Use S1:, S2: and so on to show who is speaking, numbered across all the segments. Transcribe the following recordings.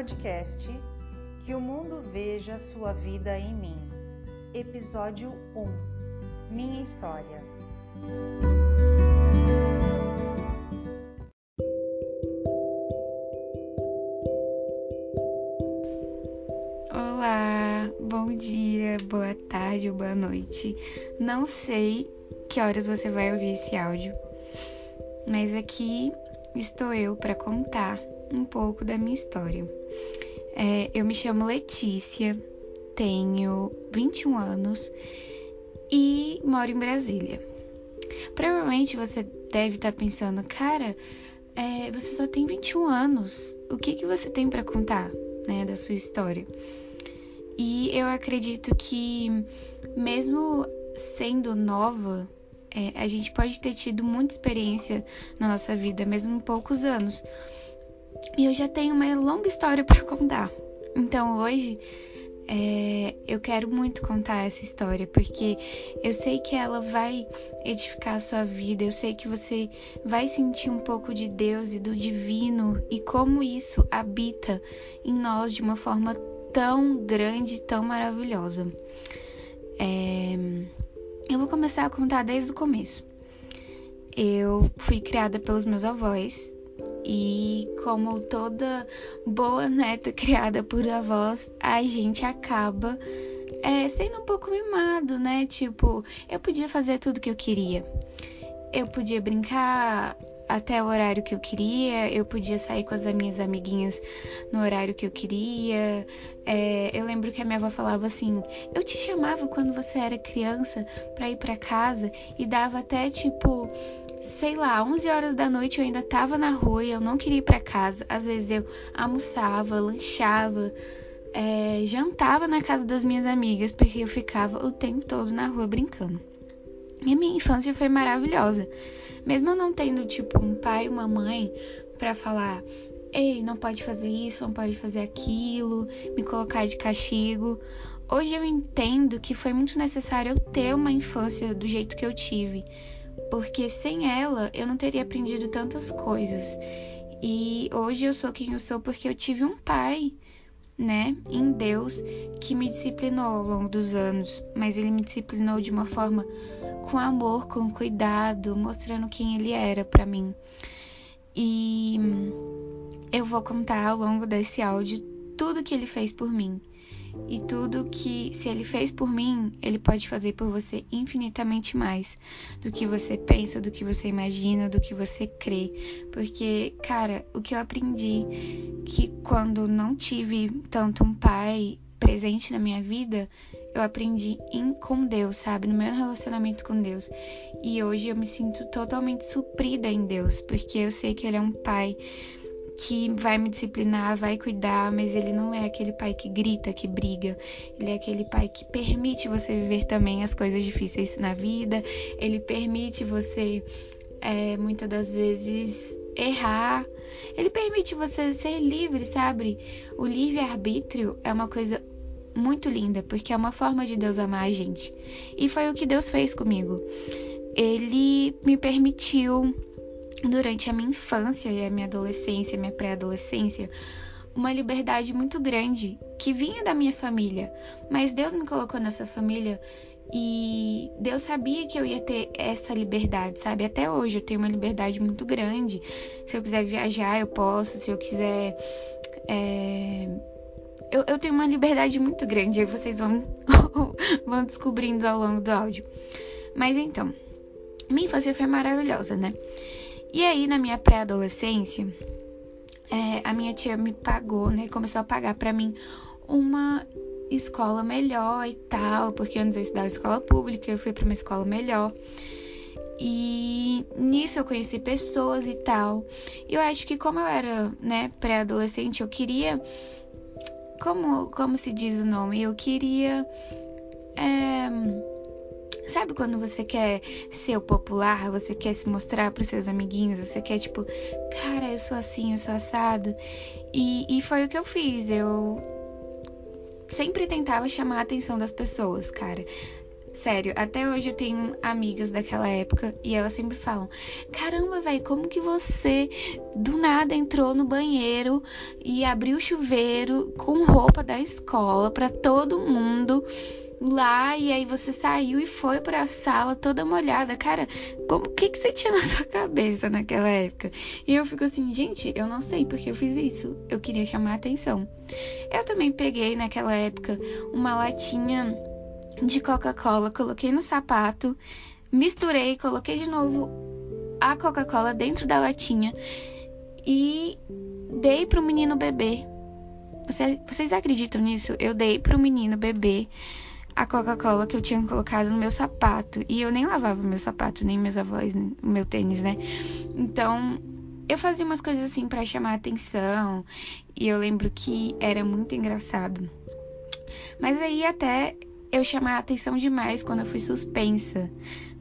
S1: podcast Que o Mundo Veja Sua Vida em Mim. Episódio 1 Minha História.
S2: Olá, bom dia, boa tarde boa noite. Não sei que horas você vai ouvir esse áudio, mas aqui estou eu para contar um pouco da minha história. É, eu me chamo Letícia, tenho 21 anos e moro em Brasília. Provavelmente você deve estar pensando, cara, é, você só tem 21 anos, o que, que você tem para contar né, da sua história? E eu acredito que, mesmo sendo nova, é, a gente pode ter tido muita experiência na nossa vida, mesmo em poucos anos. E eu já tenho uma longa história para contar. Então hoje é, eu quero muito contar essa história, porque eu sei que ela vai edificar a sua vida, eu sei que você vai sentir um pouco de Deus e do divino e como isso habita em nós de uma forma tão grande, tão maravilhosa. É, eu vou começar a contar desde o começo. Eu fui criada pelos meus avós e, como toda boa neta criada por avós, a gente acaba é, sendo um pouco mimado, né? Tipo, eu podia fazer tudo que eu queria. Eu podia brincar até o horário que eu queria, eu podia sair com as minhas amiguinhas no horário que eu queria. É, eu lembro que a minha avó falava assim: eu te chamava quando você era criança para ir para casa e dava até tipo sei lá, 11 horas da noite eu ainda tava na rua e eu não queria ir para casa. Às vezes eu almoçava, lanchava, é, jantava na casa das minhas amigas porque eu ficava o tempo todo na rua brincando. E a minha infância foi maravilhosa. Mesmo eu não tendo, tipo, um pai e uma mãe para falar, ei, não pode fazer isso, não pode fazer aquilo, me colocar de castigo. Hoje eu entendo que foi muito necessário eu ter uma infância do jeito que eu tive, porque sem ela eu não teria aprendido tantas coisas. E hoje eu sou quem eu sou porque eu tive um pai né, em Deus que me disciplinou ao longo dos anos, mas ele me disciplinou de uma forma com amor, com cuidado, mostrando quem ele era para mim. E eu vou contar ao longo desse áudio tudo que ele fez por mim. E tudo que, se ele fez por mim, ele pode fazer por você infinitamente mais do que você pensa, do que você imagina, do que você crê. Porque, cara, o que eu aprendi que quando não tive tanto um pai presente na minha vida, eu aprendi em, com Deus, sabe? No meu relacionamento com Deus. E hoje eu me sinto totalmente suprida em Deus, porque eu sei que Ele é um pai que vai me disciplinar, vai cuidar, mas ele não é aquele pai que grita, que briga. Ele é aquele pai que permite você viver também as coisas difíceis na vida. Ele permite você, é, muitas das vezes, errar. Ele permite você ser livre, sabe? O livre-arbítrio é uma coisa muito linda, porque é uma forma de Deus amar a gente. E foi o que Deus fez comigo. Ele me permitiu durante a minha infância e a minha adolescência, minha pré-adolescência, uma liberdade muito grande que vinha da minha família, mas Deus me colocou nessa família e Deus sabia que eu ia ter essa liberdade, sabe? Até hoje eu tenho uma liberdade muito grande. Se eu quiser viajar, eu posso. Se eu quiser. É... Eu, eu tenho uma liberdade muito grande, aí vocês vão, vão descobrindo ao longo do áudio. Mas então, minha infância foi maravilhosa, né? E aí, na minha pré-adolescência, é, a minha tia me pagou, né? Começou a pagar para mim uma escola melhor e tal, porque antes eu estudava escola pública, eu fui para uma escola melhor. E nisso eu conheci pessoas e tal. E eu acho que como eu era, né, pré-adolescente, eu queria como como se diz o nome? Eu queria é, Sabe quando você quer ser o popular, você quer se mostrar para os seus amiguinhos, você quer tipo, cara, eu sou assim, eu sou assado. E, e foi o que eu fiz. Eu sempre tentava chamar a atenção das pessoas, cara. Sério, até hoje eu tenho amigas daquela época e elas sempre falam: Caramba, velho, como que você do nada entrou no banheiro e abriu o chuveiro com roupa da escola para todo mundo lá e aí você saiu e foi para a sala toda molhada. Cara, como que que você tinha na sua cabeça naquela época? E eu fico assim, gente, eu não sei porque eu fiz isso. Eu queria chamar a atenção. Eu também peguei naquela época uma latinha de Coca-Cola, coloquei no sapato, misturei, coloquei de novo a Coca-Cola dentro da latinha e dei pro menino beber. Você, vocês acreditam nisso? Eu dei pro menino beber a Coca-Cola que eu tinha colocado no meu sapato. E eu nem lavava meu sapato, nem meus avós, nem meu tênis, né? Então, eu fazia umas coisas assim para chamar atenção. E eu lembro que era muito engraçado. Mas aí até eu chamar atenção demais quando eu fui suspensa.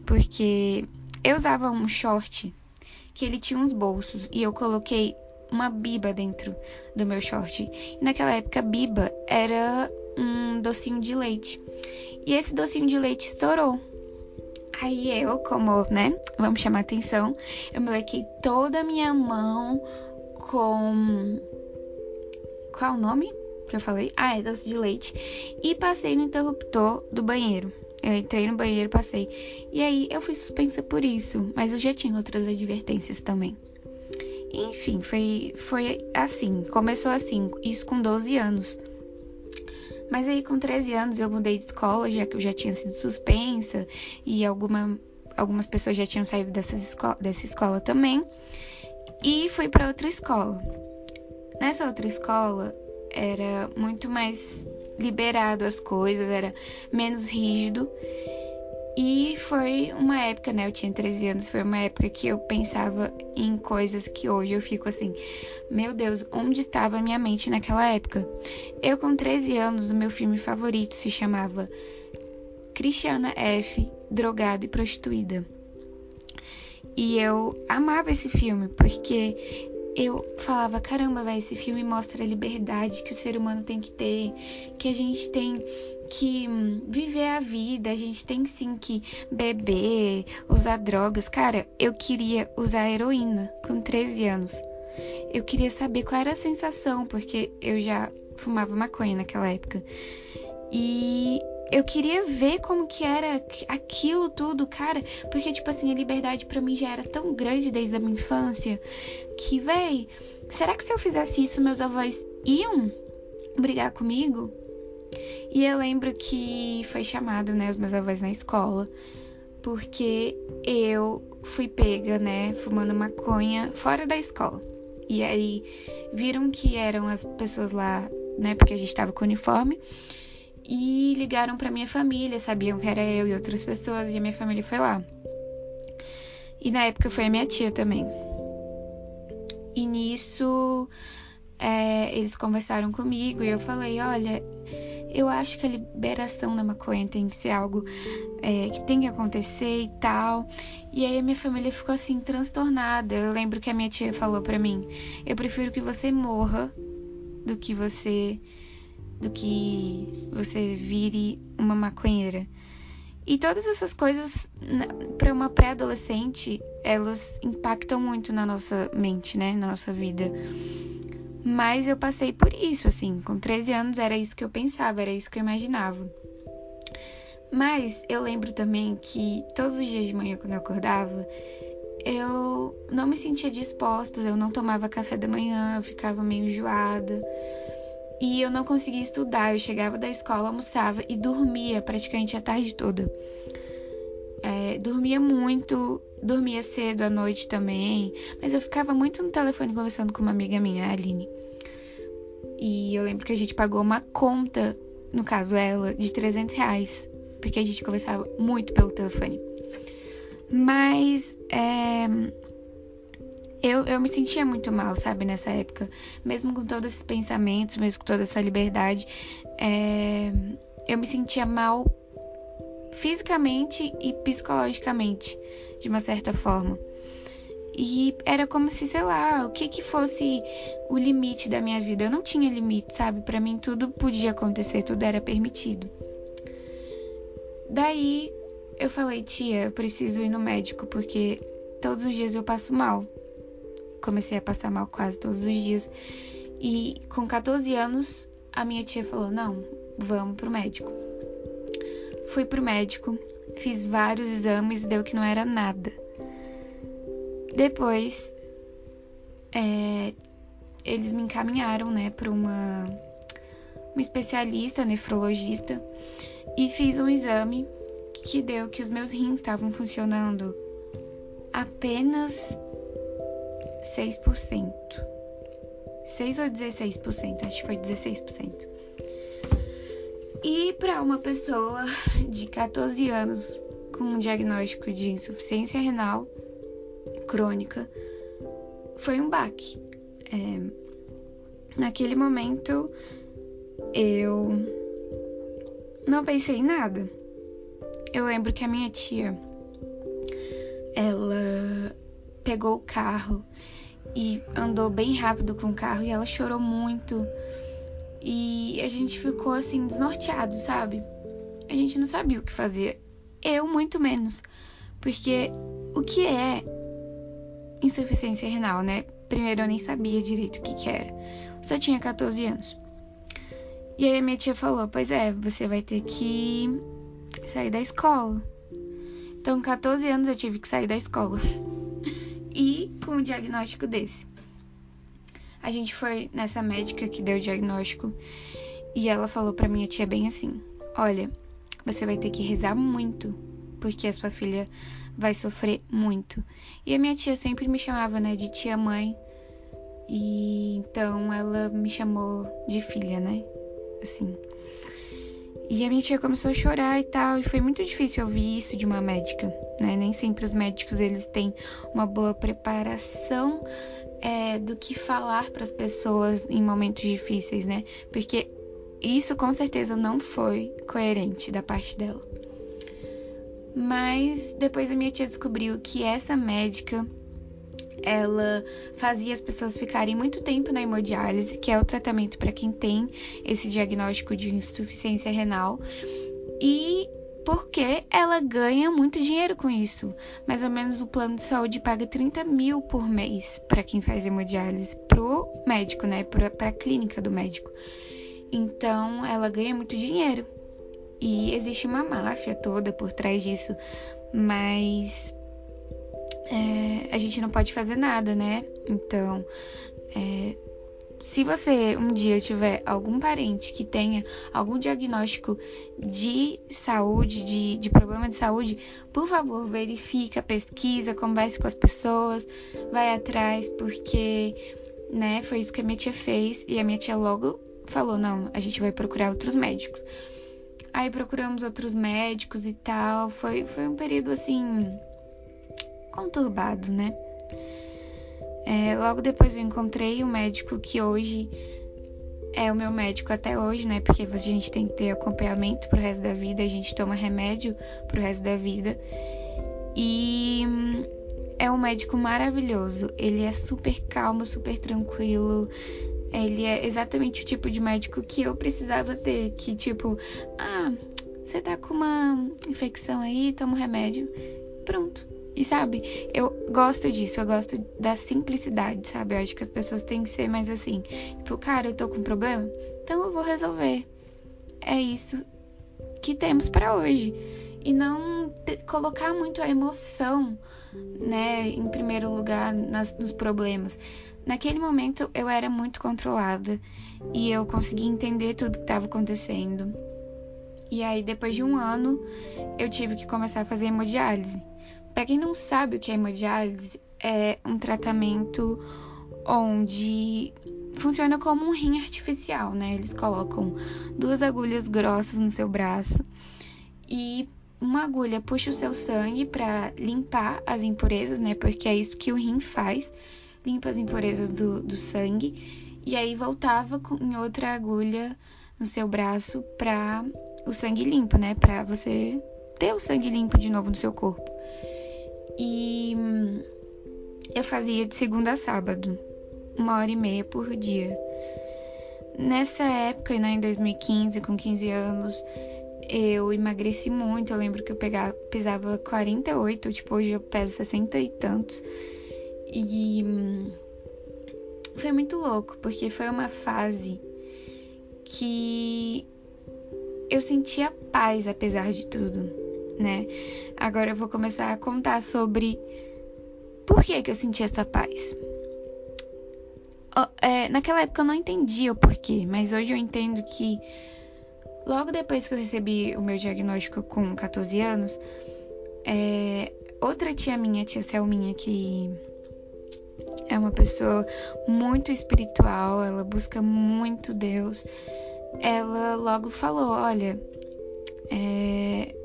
S2: Porque eu usava um short que ele tinha uns bolsos e eu coloquei uma biba dentro do meu short. E naquela época, biba era um docinho de leite. E esse docinho de leite estourou. Aí eu, como, né, vamos chamar atenção, eu molequei toda a minha mão com. Qual é o nome que eu falei? Ah, é doce de leite. E passei no interruptor do banheiro. Eu entrei no banheiro, passei. E aí eu fui suspensa por isso, mas eu já tinha outras advertências também. Enfim, foi, foi assim, começou assim, isso com 12 anos. Mas aí com 13 anos eu mudei de escola, já que eu já tinha sido suspensa e alguma, algumas pessoas já tinham saído esco dessa escola também. E fui para outra escola. Nessa outra escola era muito mais liberado as coisas, era menos rígido. E foi uma época, né? Eu tinha 13 anos, foi uma época que eu pensava em coisas que hoje eu fico assim, meu Deus, onde estava a minha mente naquela época? Eu, com 13 anos, o meu filme favorito se chamava Cristiana F., Drogada e Prostituída. E eu amava esse filme porque eu falava, caramba, vai, esse filme mostra a liberdade que o ser humano tem que ter, que a gente tem que viver a vida, a gente tem sim que beber, usar drogas. Cara, eu queria usar heroína com 13 anos. Eu queria saber qual era a sensação, porque eu já fumava maconha naquela época. E eu queria ver como que era aquilo tudo, cara, porque tipo assim, a liberdade para mim já era tão grande desde a minha infância que, véi, será que se eu fizesse isso meus avós iam brigar comigo? E eu lembro que foi chamado, né, os meus avós na escola, porque eu fui pega, né, fumando maconha fora da escola. E aí viram que eram as pessoas lá, né, porque a gente tava com uniforme, e ligaram para minha família, sabiam que era eu e outras pessoas, e a minha família foi lá. E na época foi a minha tia também. E nisso é, eles conversaram comigo e eu falei: olha, eu acho que a liberação da maconha tem que ser algo é, que tem que acontecer e tal. E aí a minha família ficou assim transtornada. Eu lembro que a minha tia falou para mim: "Eu prefiro que você morra do que você do que você vire uma maconheira". E todas essas coisas para uma pré-adolescente, elas impactam muito na nossa mente, né, na nossa vida. Mas eu passei por isso, assim, com 13 anos era isso que eu pensava, era isso que eu imaginava. Mas eu lembro também que todos os dias de manhã, quando eu acordava, eu não me sentia disposta, eu não tomava café da manhã, eu ficava meio enjoada. E eu não conseguia estudar, eu chegava da escola, almoçava e dormia praticamente a tarde toda. É, dormia muito, dormia cedo à noite também, mas eu ficava muito no telefone conversando com uma amiga minha, a Aline. E eu lembro que a gente pagou uma conta, no caso ela, de 300 reais, porque a gente conversava muito pelo telefone. Mas é, eu, eu me sentia muito mal, sabe, nessa época. Mesmo com todos esses pensamentos, mesmo com toda essa liberdade, é, eu me sentia mal fisicamente e psicologicamente, de uma certa forma. E era como se, sei lá, o que que fosse o limite da minha vida. Eu não tinha limite, sabe? Para mim tudo podia acontecer, tudo era permitido. Daí eu falei, tia, eu preciso ir no médico porque todos os dias eu passo mal. Comecei a passar mal quase todos os dias. E com 14 anos, a minha tia falou: não, vamos pro médico. Fui pro médico, fiz vários exames, deu que não era nada. Depois, é, eles me encaminharam, né, para uma, uma especialista, nefrologista, e fiz um exame que deu que os meus rins estavam funcionando apenas 6%. 6 ou 16%, acho que foi 16%. E para uma pessoa de 14 anos com um diagnóstico de insuficiência renal crônica, foi um baque. É, naquele momento eu não pensei em nada. Eu lembro que a minha tia ela pegou o carro e andou bem rápido com o carro e ela chorou muito. E a gente ficou assim desnorteado, sabe? A gente não sabia o que fazer. Eu muito menos. Porque o que é insuficiência renal, né? Primeiro eu nem sabia direito o que, que era. Eu só tinha 14 anos. E aí a minha tia falou: Pois é, você vai ter que sair da escola. Então, com 14 anos eu tive que sair da escola. E com um diagnóstico desse. A gente foi nessa médica que deu o diagnóstico e ela falou para minha tia bem assim: "Olha, você vai ter que rezar muito, porque a sua filha vai sofrer muito". E a minha tia sempre me chamava, né, de tia mãe. E então ela me chamou de filha, né? Assim. E a minha tia começou a chorar e tal, e foi muito difícil ouvir isso de uma médica, né? Nem sempre os médicos eles têm uma boa preparação é, do que falar para as pessoas em momentos difíceis, né? Porque isso com certeza não foi coerente da parte dela. Mas depois a minha tia descobriu que essa médica ela fazia as pessoas ficarem muito tempo na hemodiálise, que é o tratamento para quem tem esse diagnóstico de insuficiência renal. E porque ela ganha muito dinheiro com isso. Mais ou menos o plano de saúde paga 30 mil por mês para quem faz hemodiálise, pro médico, né? Para a clínica do médico. Então ela ganha muito dinheiro. E existe uma máfia toda por trás disso. Mas é, a gente não pode fazer nada, né? Então, é, se você um dia tiver algum parente que tenha algum diagnóstico de saúde, de, de problema de saúde, por favor, verifica, pesquisa, converse com as pessoas, vai atrás, porque, né, foi isso que a minha tia fez e a minha tia logo falou: não, a gente vai procurar outros médicos. Aí procuramos outros médicos e tal. Foi, foi um período assim conturbado, né? É, logo depois eu encontrei um médico que hoje é o meu médico até hoje, né? Porque a gente tem que ter acompanhamento pro resto da vida, a gente toma remédio pro resto da vida. E é um médico maravilhoso. Ele é super calmo, super tranquilo. Ele é exatamente o tipo de médico que eu precisava ter. Que, tipo, ah, você tá com uma infecção aí, toma um remédio. Pronto. E sabe, eu gosto disso, eu gosto da simplicidade, sabe? Eu acho que as pessoas têm que ser mais assim. Tipo, cara, eu tô com um problema, então eu vou resolver. É isso que temos para hoje. E não colocar muito a emoção, né, em primeiro lugar nas, nos problemas. Naquele momento eu era muito controlada e eu consegui entender tudo que estava acontecendo. E aí, depois de um ano, eu tive que começar a fazer hemodiálise. Para quem não sabe o que é hemodiálise, é um tratamento onde funciona como um rim artificial, né? Eles colocam duas agulhas grossas no seu braço e uma agulha puxa o seu sangue para limpar as impurezas, né? Porque é isso que o rim faz, limpa as impurezas do, do sangue. E aí voltava com, em outra agulha no seu braço para o sangue limpo, né? Para você ter o sangue limpo de novo no seu corpo. E eu fazia de segunda a sábado, uma hora e meia por dia. Nessa época, né, em 2015, com 15 anos, eu emagreci muito. Eu lembro que eu pegava, pesava 48, tipo, hoje eu peso 60 e tantos. E hum, foi muito louco, porque foi uma fase que eu sentia paz apesar de tudo, né? Agora eu vou começar a contar sobre por que, que eu senti essa paz. É, naquela época eu não entendia o porquê, mas hoje eu entendo que logo depois que eu recebi o meu diagnóstico com 14 anos, é, outra tia minha, tia Selminha, que é uma pessoa muito espiritual, ela busca muito Deus. Ela logo falou: Olha, é,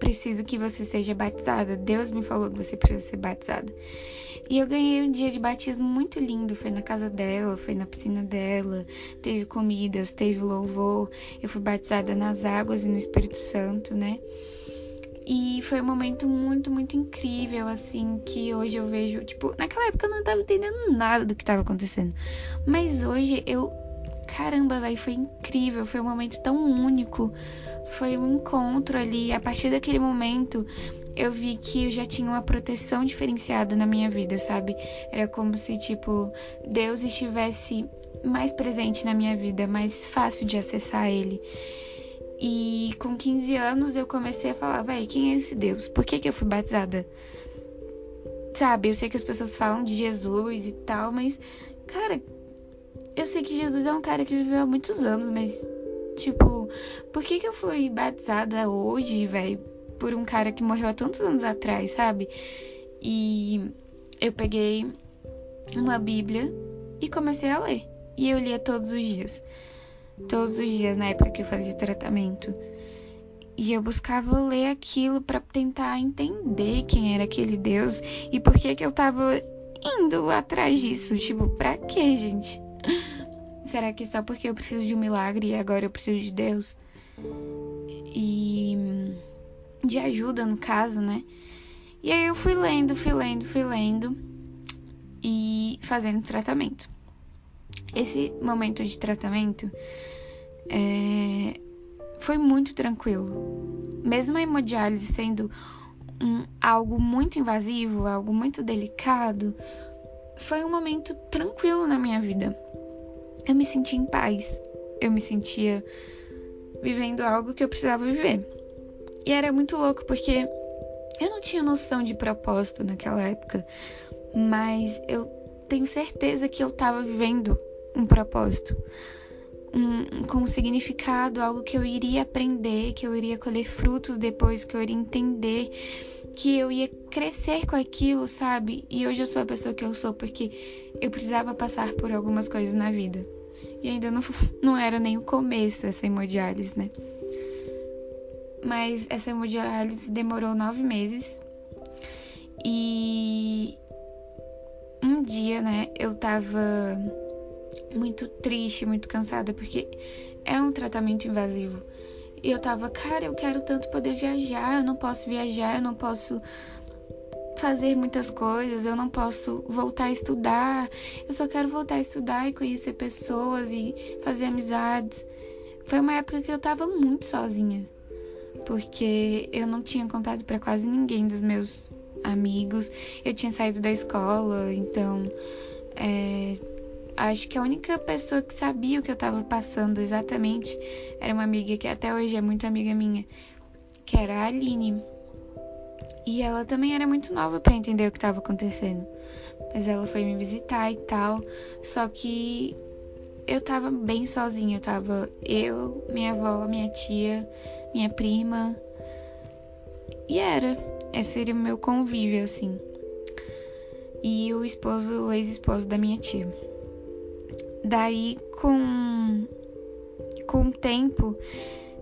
S2: preciso que você seja batizada. Deus me falou que você precisa ser batizada. E eu ganhei um dia de batismo muito lindo. Foi na casa dela, foi na piscina dela. Teve comidas, teve louvor. Eu fui batizada nas águas e no Espírito Santo, né? E foi um momento muito, muito incrível, assim, que hoje eu vejo, tipo, naquela época eu não tava entendendo nada do que tava acontecendo. Mas hoje eu, caramba, velho, foi incrível, foi um momento tão único. Foi um encontro ali, a partir daquele momento eu vi que eu já tinha uma proteção diferenciada na minha vida, sabe? Era como se, tipo, Deus estivesse mais presente na minha vida, mais fácil de acessar Ele. E com 15 anos eu comecei a falar, véi, quem é esse Deus? Por que, que eu fui batizada? Sabe, eu sei que as pessoas falam de Jesus e tal, mas, cara, eu sei que Jesus é um cara que viveu há muitos anos, mas, tipo, por que, que eu fui batizada hoje, velho? Por um cara que morreu há tantos anos atrás, sabe? E eu peguei uma Bíblia e comecei a ler. E eu lia todos os dias todos os dias na época que eu fazia tratamento. E eu buscava ler aquilo para tentar entender quem era aquele Deus e por que que eu tava indo atrás disso. Tipo, pra quê, gente? Será que só porque eu preciso de um milagre e agora eu preciso de Deus? E de ajuda, no caso, né? E aí eu fui lendo, fui lendo, fui lendo e fazendo tratamento. Esse momento de tratamento é, foi muito tranquilo. Mesmo a hemodiálise sendo um, algo muito invasivo, algo muito delicado, foi um momento tranquilo na minha vida. Eu me sentia em paz. Eu me sentia vivendo algo que eu precisava viver. E era muito louco porque eu não tinha noção de propósito naquela época, mas eu tenho certeza que eu estava vivendo um propósito um, com um significado, algo que eu iria aprender, que eu iria colher frutos depois, que eu iria entender, que eu ia crescer com aquilo, sabe? E hoje eu sou a pessoa que eu sou porque eu precisava passar por algumas coisas na vida. E ainda não, não era nem o começo essa hemodiálise, né? Mas essa hemodiálise demorou nove meses. E um dia, né, eu tava muito triste, muito cansada, porque é um tratamento invasivo. E eu tava, cara, eu quero tanto poder viajar, eu não posso viajar, eu não posso fazer muitas coisas, eu não posso voltar a estudar. Eu só quero voltar a estudar e conhecer pessoas e fazer amizades. Foi uma época que eu tava muito sozinha, porque eu não tinha contato para quase ninguém dos meus amigos. Eu tinha saído da escola, então é, acho que a única pessoa que sabia o que eu estava passando exatamente era uma amiga que até hoje é muito amiga minha, que era a Aline. E ela também era muito nova para entender o que estava acontecendo. Mas ela foi me visitar e tal. Só que eu tava bem sozinha. Eu tava eu, minha avó, minha tia, minha prima. E era. Esse era o meu convívio, assim. E o esposo, o ex-esposo da minha tia. Daí, com, com o tempo,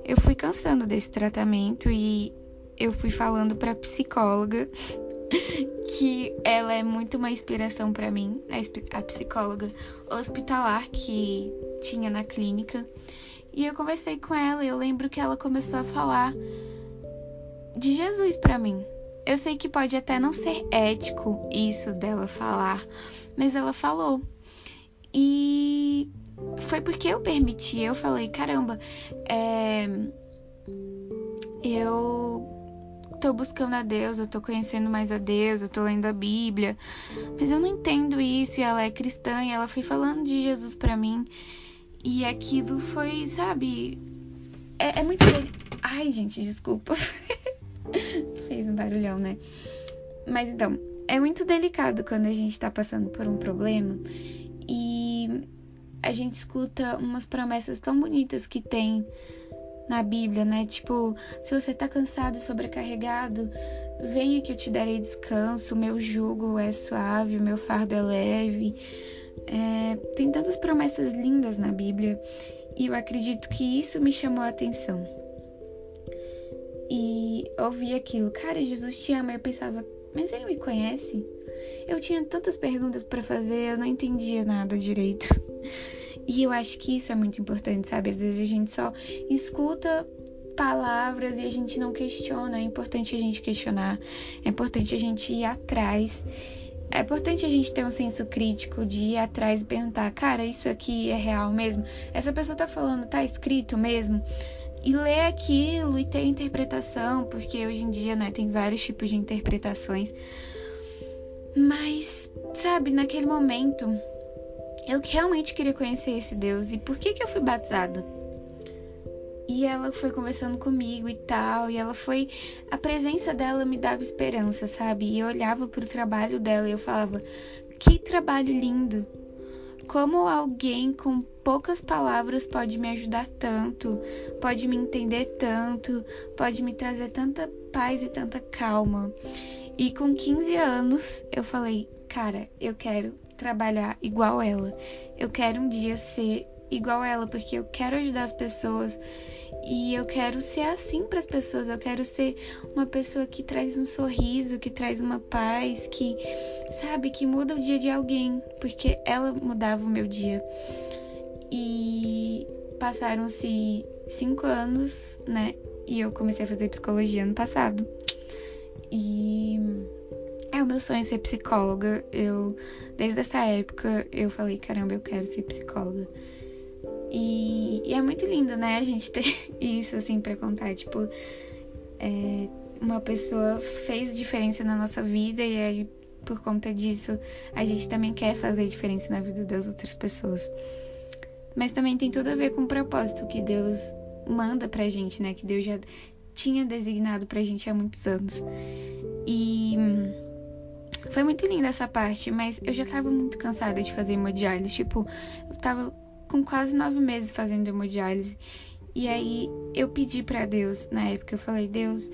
S2: eu fui cansando desse tratamento e eu fui falando para psicóloga que ela é muito uma inspiração para mim, a psicóloga hospitalar que tinha na clínica. E eu conversei com ela e eu lembro que ela começou a falar de Jesus para mim. Eu sei que pode até não ser ético isso dela falar, mas ela falou. E foi porque eu permiti, eu falei, caramba, é... eu tô buscando a Deus, eu tô conhecendo mais a Deus, eu tô lendo a Bíblia, mas eu não entendo isso e ela é cristã e ela foi falando de Jesus para mim e aquilo foi, sabe, é, é muito. Ai, gente, desculpa. Fez um barulhão, né? Mas então, é muito delicado quando a gente tá passando por um problema e a gente escuta umas promessas tão bonitas que tem na Bíblia, né? Tipo, se você tá cansado, sobrecarregado, venha que eu te darei descanso, meu jugo é suave, meu fardo é leve. É, tem tantas promessas lindas na Bíblia e eu acredito que isso me chamou a atenção. E ouvi aquilo, cara, Jesus te ama. Eu pensava, mas ele me conhece? Eu tinha tantas perguntas para fazer, eu não entendia nada direito. E eu acho que isso é muito importante, sabe? Às vezes a gente só escuta palavras e a gente não questiona. É importante a gente questionar, é importante a gente ir atrás. É importante a gente ter um senso crítico de ir atrás e perguntar, cara, isso aqui é real mesmo? Essa pessoa tá falando, tá escrito mesmo? E ler aquilo e ter interpretação, porque hoje em dia, né, tem vários tipos de interpretações. Mas, sabe, naquele momento, eu realmente queria conhecer esse Deus. E por que que eu fui batizada? E ela foi conversando comigo e tal, e ela foi. A presença dela me dava esperança, sabe? E eu olhava pro trabalho dela e eu falava: que trabalho lindo! Como alguém com poucas palavras pode me ajudar tanto, pode me entender tanto, pode me trazer tanta paz e tanta calma. E com 15 anos eu falei: cara, eu quero trabalhar igual ela. Eu quero um dia ser igual ela, porque eu quero ajudar as pessoas e eu quero ser assim para as pessoas. Eu quero ser uma pessoa que traz um sorriso, que traz uma paz, que sabe, que muda o dia de alguém, porque ela mudava o meu dia. E passaram-se cinco anos, né? E eu comecei a fazer psicologia ano passado. E é o meu sonho ser psicóloga. Eu, desde essa época, eu falei, caramba, eu quero ser psicóloga. E, e é muito lindo, né, a gente ter isso, assim, pra contar. Tipo, é, uma pessoa fez diferença na nossa vida e aí, por conta disso, a gente também quer fazer diferença na vida das outras pessoas. Mas também tem tudo a ver com o propósito que Deus manda pra gente, né? Que Deus já tinha designado pra gente há muitos anos. E foi muito linda essa parte, mas eu já tava muito cansada de fazer hemodiálise. Tipo, eu tava com quase nove meses fazendo hemodiálise. E aí eu pedi para Deus, na época, eu falei: Deus,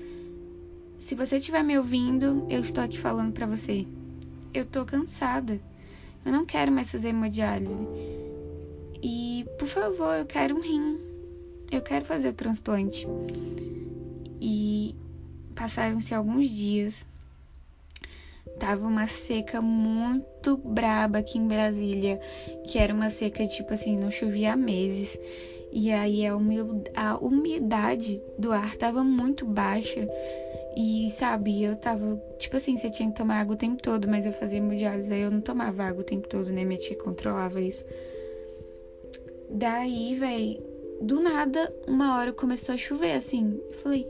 S2: se você estiver me ouvindo, eu estou aqui falando para você. Eu tô cansada. Eu não quero mais fazer hemodiálise. E, por favor, eu quero um rim. Eu quero fazer o transplante. Passaram-se alguns dias tava uma seca muito braba aqui em Brasília, que era uma seca tipo assim, não chovia há meses. E aí a, umidade do ar tava muito baixa. E sabe, eu tava, tipo assim, você tinha que tomar água o tempo todo, mas eu fazia hemodiálise, aí eu não tomava água o tempo todo, né? Minha tia controlava isso. Daí, véi, do nada, uma hora começou a chover, assim. Eu falei,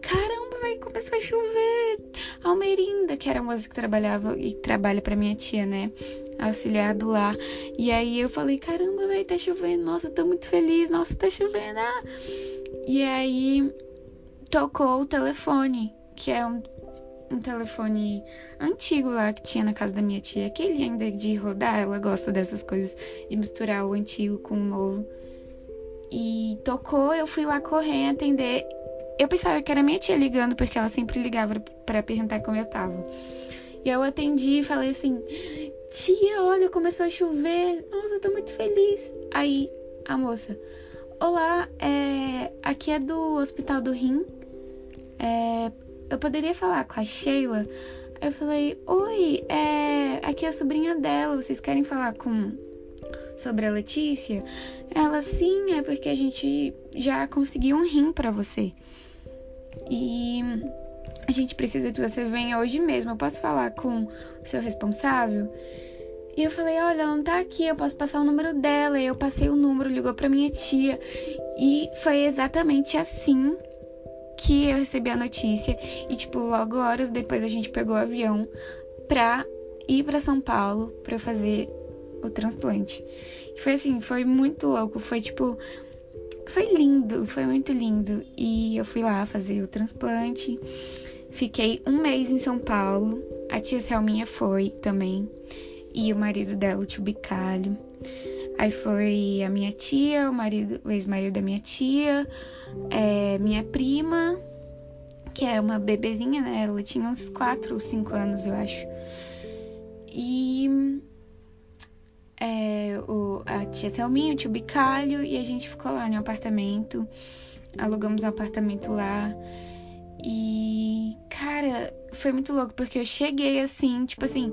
S2: caramba, véi, começou a chover. Almerinda, que era a moça que trabalhava e trabalha pra minha tia, né? Auxiliar do lar. E aí eu falei, caramba, véi, tá chovendo. Nossa, tô muito feliz. Nossa, tá chovendo. Ah. E aí tocou o telefone, que é um, um telefone antigo lá que tinha na casa da minha tia. Aquele ainda de rodar, ela gosta dessas coisas, de misturar o antigo com o novo. E tocou, eu fui lá correr atender. Eu pensava que era minha tia ligando, porque ela sempre ligava para perguntar como eu tava. E eu atendi e falei assim: Tia, olha, começou a chover. Nossa, eu tô muito feliz. Aí a moça: Olá, é... aqui é do Hospital do Rim. É... Eu poderia falar com a Sheila? Eu falei: Oi, é... aqui é a sobrinha dela. Vocês querem falar com sobre a Letícia? Ela sim, é porque a gente já conseguiu um rim para você. E a gente precisa que você venha hoje mesmo. Eu posso falar com o seu responsável? E eu falei: Olha, ela não tá aqui, eu posso passar o número dela. E eu passei o número, ligou pra minha tia. E foi exatamente assim que eu recebi a notícia e, tipo, logo horas depois a gente pegou o avião pra ir para São Paulo para fazer o transplante. E foi assim, foi muito louco, foi tipo foi lindo, foi muito lindo. E eu fui lá fazer o transplante. Fiquei um mês em São Paulo. A tia Selminha foi também. E o marido dela, o tio Bicalho. Aí foi a minha tia, o marido, o ex-marido da minha tia, é, minha prima, que é uma bebezinha, né? Ela tinha uns 4 ou 5 anos, eu acho. E é, o, a tia Selminha, o tio Bicalho, e a gente ficou lá no apartamento. Alugamos um apartamento lá. E, cara, foi muito louco, porque eu cheguei assim, tipo assim,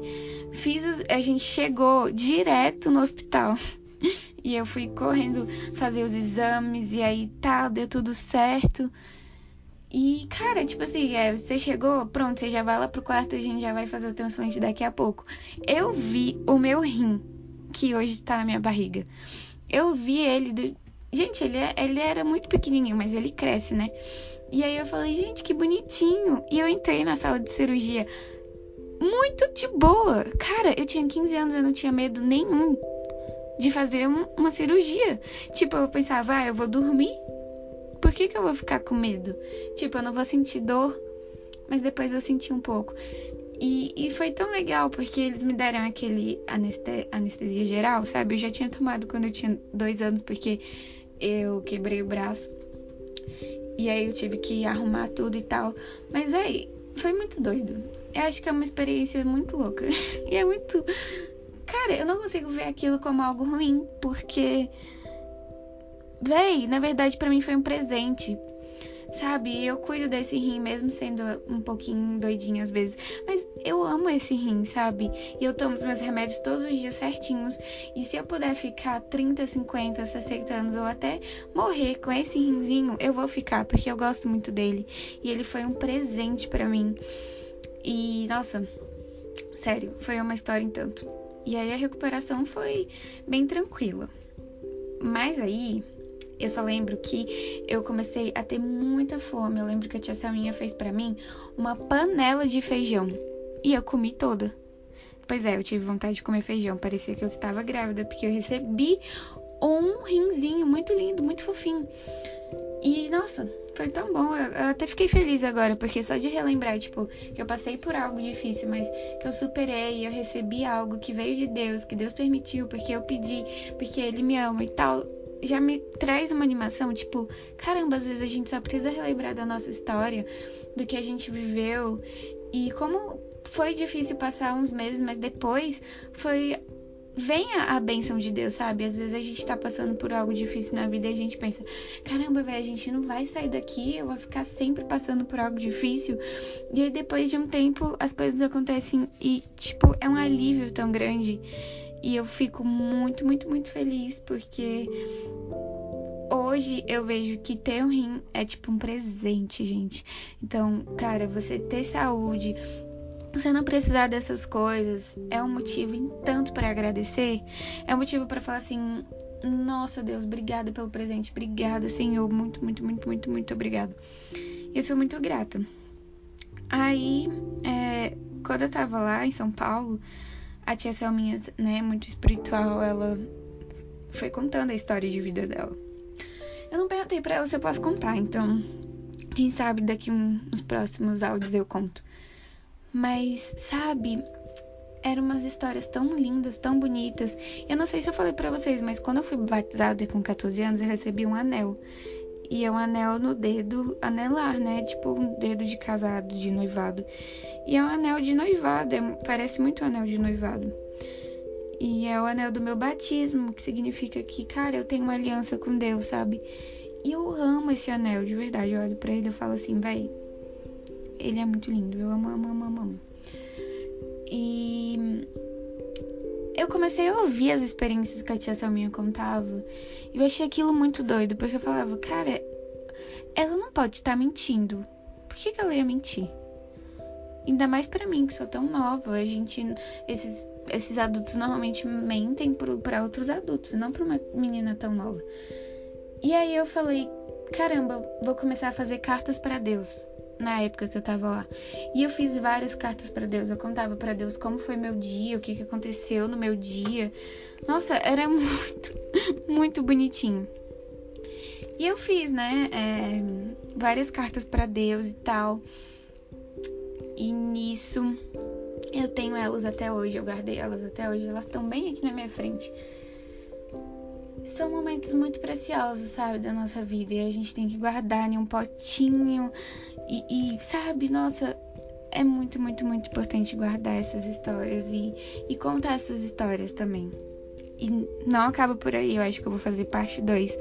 S2: fiz os, a gente chegou direto no hospital. E eu fui correndo fazer os exames, e aí tá, deu tudo certo. E, cara, tipo assim, é, você chegou, pronto, você já vai lá pro quarto, a gente já vai fazer o transplante daqui a pouco. Eu vi o meu rim, que hoje tá na minha barriga. Eu vi ele do. Gente, ele, é, ele era muito pequenininho, mas ele cresce, né? E aí eu falei, gente, que bonitinho. E eu entrei na sala de cirurgia muito de boa. Cara, eu tinha 15 anos, eu não tinha medo nenhum de fazer uma cirurgia. Tipo, eu pensava, ah, eu vou dormir. Por que, que eu vou ficar com medo? Tipo, eu não vou sentir dor, mas depois eu senti um pouco. E, e foi tão legal, porque eles me deram aquele anestesia, anestesia geral, sabe? Eu já tinha tomado quando eu tinha dois anos, porque eu quebrei o braço. E aí eu tive que arrumar tudo e tal. Mas, véi, foi muito doido. Eu acho que é uma experiência muito louca. e é muito. Cara, eu não consigo ver aquilo como algo ruim, porque. Véi, na verdade, para mim foi um presente. Sabe? Eu cuido desse rim, mesmo sendo um pouquinho doidinho às vezes. Mas eu amo esse rim, sabe? E eu tomo os meus remédios todos os dias certinhos. E se eu puder ficar 30, 50, 60 anos ou até morrer com esse rinzinho, eu vou ficar, porque eu gosto muito dele. E ele foi um presente para mim. E, nossa, sério, foi uma história em tanto. E aí a recuperação foi bem tranquila. Mas aí, eu só lembro que eu comecei a ter muita fome. Eu lembro que a tia Selminha fez para mim uma panela de feijão. E eu comi toda. Pois é, eu tive vontade de comer feijão. Parecia que eu estava grávida, porque eu recebi um rinzinho muito lindo, muito fofinho. E nossa, foi tão bom. Eu, eu, até fiquei feliz agora, porque só de relembrar, tipo, que eu passei por algo difícil, mas que eu superei, eu recebi algo que veio de Deus, que Deus permitiu, porque eu pedi, porque Ele me ama e tal já me traz uma animação, tipo, caramba, às vezes a gente só precisa relembrar da nossa história, do que a gente viveu e como foi difícil passar uns meses, mas depois foi vem a, bênção de Deus, sabe? Às vezes a gente tá passando por algo difícil na vida e a gente pensa, caramba, velho, a gente não vai sair daqui, eu vou ficar sempre passando por algo difícil. E aí depois de um tempo as coisas acontecem e, tipo, é um alívio tão grande. E eu fico muito, muito, muito feliz porque hoje eu vejo que ter um rim é tipo um presente, gente. Então, cara, você ter saúde, você não precisar dessas coisas, é um motivo em tanto para agradecer, é um motivo para falar assim: "Nossa, Deus, obrigada pelo presente, obrigada, Senhor, muito, muito, muito, muito, muito obrigado". Eu sou muito grata. Aí, é, quando eu tava lá em São Paulo, a tia Selminha, né, muito espiritual, ela foi contando a história de vida dela. Eu não perguntei para ela se eu posso contar, então quem sabe daqui uns próximos áudios eu conto. Mas, sabe, eram umas histórias tão lindas, tão bonitas. Eu não sei se eu falei para vocês, mas quando eu fui batizada com 14 anos, eu recebi um anel. E é um anel no dedo anelar, né? Tipo um dedo de casado, de noivado. E é um anel de noivado, é, parece muito um anel de noivado. E é o anel do meu batismo, que significa que, cara, eu tenho uma aliança com Deus, sabe? E eu amo esse anel, de verdade. Eu olho pra ele e falo assim, véi, ele é muito lindo. Eu amo, amo, amo, amo. E eu comecei a ouvir as experiências que a tia Selminha contava. E eu achei aquilo muito doido, porque eu falava, cara, ela não pode estar mentindo. Por que, que ela ia mentir? Ainda mais para mim, que sou tão nova. A gente. Esses, esses adultos normalmente mentem para outros adultos, não pra uma menina tão nova. E aí eu falei, caramba, vou começar a fazer cartas para Deus na época que eu tava lá. E eu fiz várias cartas para Deus. Eu contava para Deus como foi meu dia, o que, que aconteceu no meu dia. Nossa, era muito, muito bonitinho. E eu fiz, né, é, várias cartas para Deus e tal. E nisso eu tenho elas até hoje, eu guardei elas até hoje, elas estão bem aqui na minha frente. São momentos muito preciosos, sabe, da nossa vida. E a gente tem que guardar em um potinho. E, e sabe, nossa, é muito, muito, muito importante guardar essas histórias e, e contar essas histórias também. E não acaba por aí, eu acho que eu vou fazer parte 2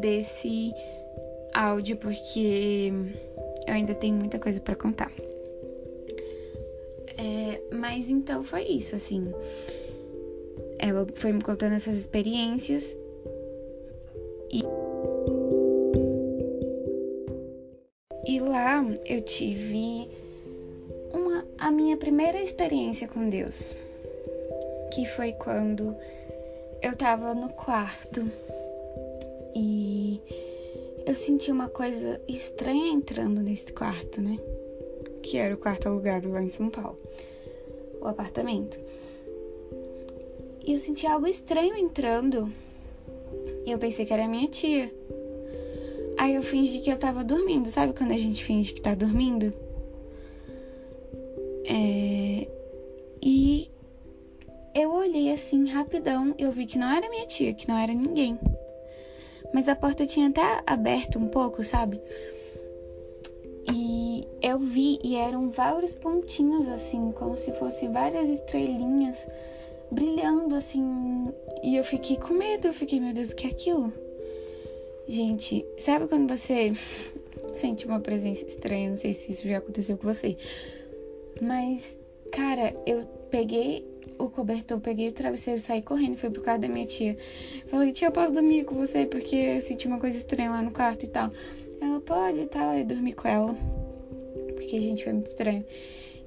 S2: desse áudio porque eu ainda tenho muita coisa para contar. É, mas então foi isso, assim. Ela foi me contando essas experiências e e lá eu tive uma a minha primeira experiência com Deus, que foi quando eu tava no quarto e eu senti uma coisa estranha entrando nesse quarto, né? Que era o quarto alugado lá em São Paulo, o apartamento. E eu senti algo estranho entrando. E eu pensei que era minha tia. Aí eu fingi que eu tava dormindo. Sabe quando a gente finge que tá dormindo? É... E eu olhei assim rapidão. Eu vi que não era minha tia, que não era ninguém mas a porta tinha até aberto um pouco, sabe? Eu vi e eram vários pontinhos assim, como se fosse várias estrelinhas brilhando assim. E eu fiquei com medo, eu fiquei, meu Deus, o que é aquilo? Gente, sabe quando você sente uma presença estranha? Não sei se isso já aconteceu com você. Mas, cara, eu peguei o cobertor, peguei o travesseiro, saí correndo, fui pro quarto da minha tia. Falei, tia, posso dormir com você? Porque eu senti uma coisa estranha lá no quarto e tal. Ela, pode e tal, eu dormi com ela. A gente, foi muito estranho.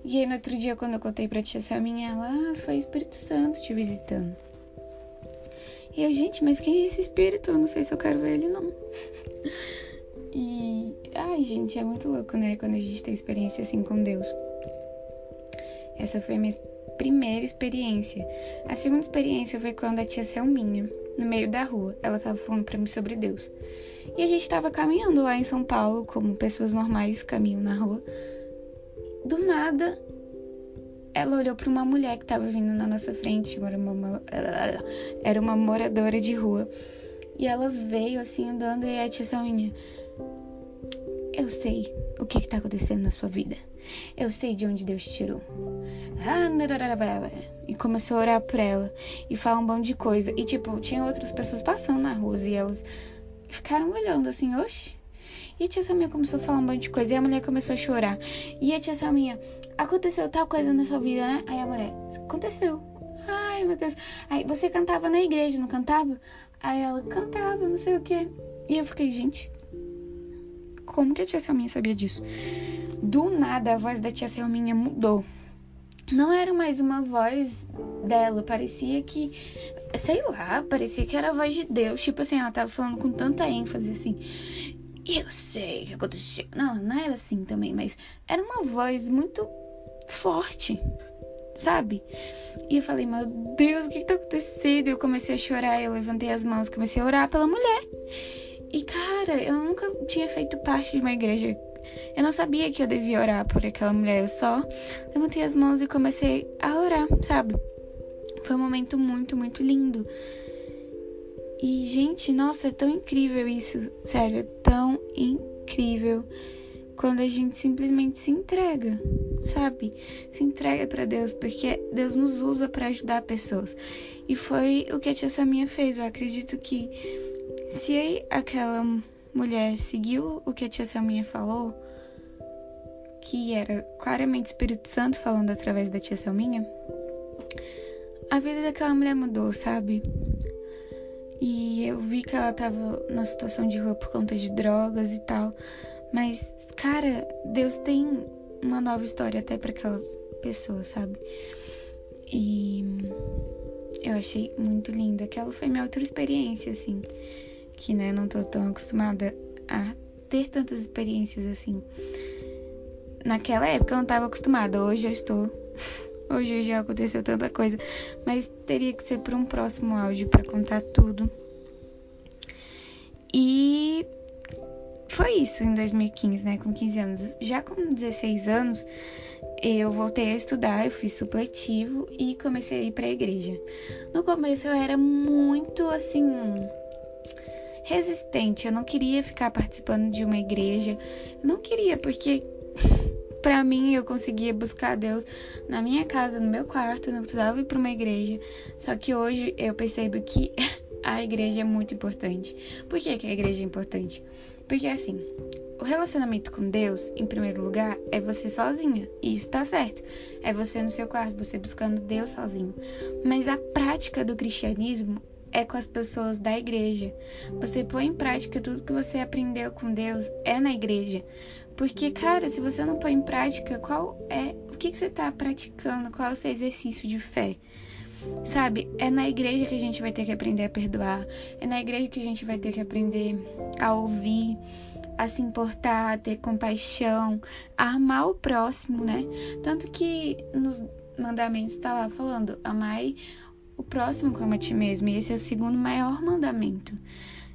S2: E aí, no outro dia, quando eu contei pra tia Selminha, ela, ah, foi Espírito Santo te visitando. E eu, gente, mas quem é esse espírito? Eu não sei se eu quero ver ele, não. e, ai, gente, é muito louco, né? Quando a gente tem experiência assim com Deus. Essa foi a minha primeira experiência. A segunda experiência foi quando a tia Selminha, no meio da rua, ela estava falando para mim sobre Deus. E a gente estava caminhando lá em São Paulo, como pessoas normais caminham na rua. Do nada, ela olhou para uma mulher que estava vindo na nossa frente, era uma, era uma moradora de rua. E ela veio assim andando e a tia Selminha, eu sei o que está acontecendo na sua vida. Eu sei de onde Deus te tirou. E começou a orar por ela e falar um monte de coisa. E tipo, tinha outras pessoas passando na rua e elas ficaram olhando assim, oxe. E a tia Saminha começou a falar um monte de coisa e a mulher começou a chorar. E a tia Saminha, aconteceu tal coisa na sua vida, né? Aí a mulher, aconteceu. Ai, meu Deus. Aí você cantava na igreja, não cantava? Aí ela cantava, não sei o quê. E eu fiquei, gente, como que a tia Selminha sabia disso? Do nada a voz da tia Selminha mudou. Não era mais uma voz dela, parecia que, sei lá, parecia que era a voz de Deus. Tipo assim, ela tava falando com tanta ênfase assim. Eu sei o que aconteceu. Não, não era assim também, mas era uma voz muito forte, sabe? E eu falei, meu Deus, o que, que tá acontecendo? Eu comecei a chorar, eu levantei as mãos, comecei a orar pela mulher. E cara, eu nunca tinha feito parte de uma igreja. Eu não sabia que eu devia orar por aquela mulher. Eu só levantei as mãos e comecei a orar, sabe? Foi um momento muito, muito lindo. E, gente, nossa, é tão incrível isso. Sério, é tão incrível quando a gente simplesmente se entrega, sabe? Se entrega para Deus, porque Deus nos usa para ajudar pessoas. E foi o que a tia Saminha fez. Eu acredito que se aquela mulher seguiu o que a tia Selminha falou, que era claramente Espírito Santo falando através da tia Selminha, a vida daquela mulher mudou, sabe? E eu vi que ela tava na situação de rua por conta de drogas e tal. Mas, cara, Deus tem uma nova história até para aquela pessoa, sabe? E eu achei muito linda. Aquela foi minha outra experiência, assim que né, não tô tão acostumada a ter tantas experiências assim. Naquela época eu não estava acostumada, hoje eu estou. Hoje já aconteceu tanta coisa, mas teria que ser para um próximo áudio para contar tudo. E foi isso em 2015, né? Com 15 anos. Já com 16 anos, eu voltei a estudar, eu fiz supletivo e comecei a ir para a igreja. No começo eu era muito assim resistente, eu não queria ficar participando de uma igreja. Eu não queria porque para mim eu conseguia buscar Deus na minha casa, no meu quarto, não precisava ir para uma igreja. Só que hoje eu percebo que a igreja é muito importante. Por que, que a igreja é importante? Porque assim, o relacionamento com Deus, em primeiro lugar, é você sozinha. E isso tá certo. É você no seu quarto, você buscando Deus sozinho. Mas a prática do cristianismo é com as pessoas da igreja. Você põe em prática tudo que você aprendeu com Deus é na igreja. Porque, cara, se você não põe em prática, qual é. O que, que você tá praticando? Qual é o seu exercício de fé? Sabe, é na igreja que a gente vai ter que aprender a perdoar, é na igreja que a gente vai ter que aprender a ouvir, a se importar, a ter compaixão, a amar o próximo, né? Tanto que nos mandamentos está lá falando: amai o próximo como a ti mesmo, e esse é o segundo maior mandamento.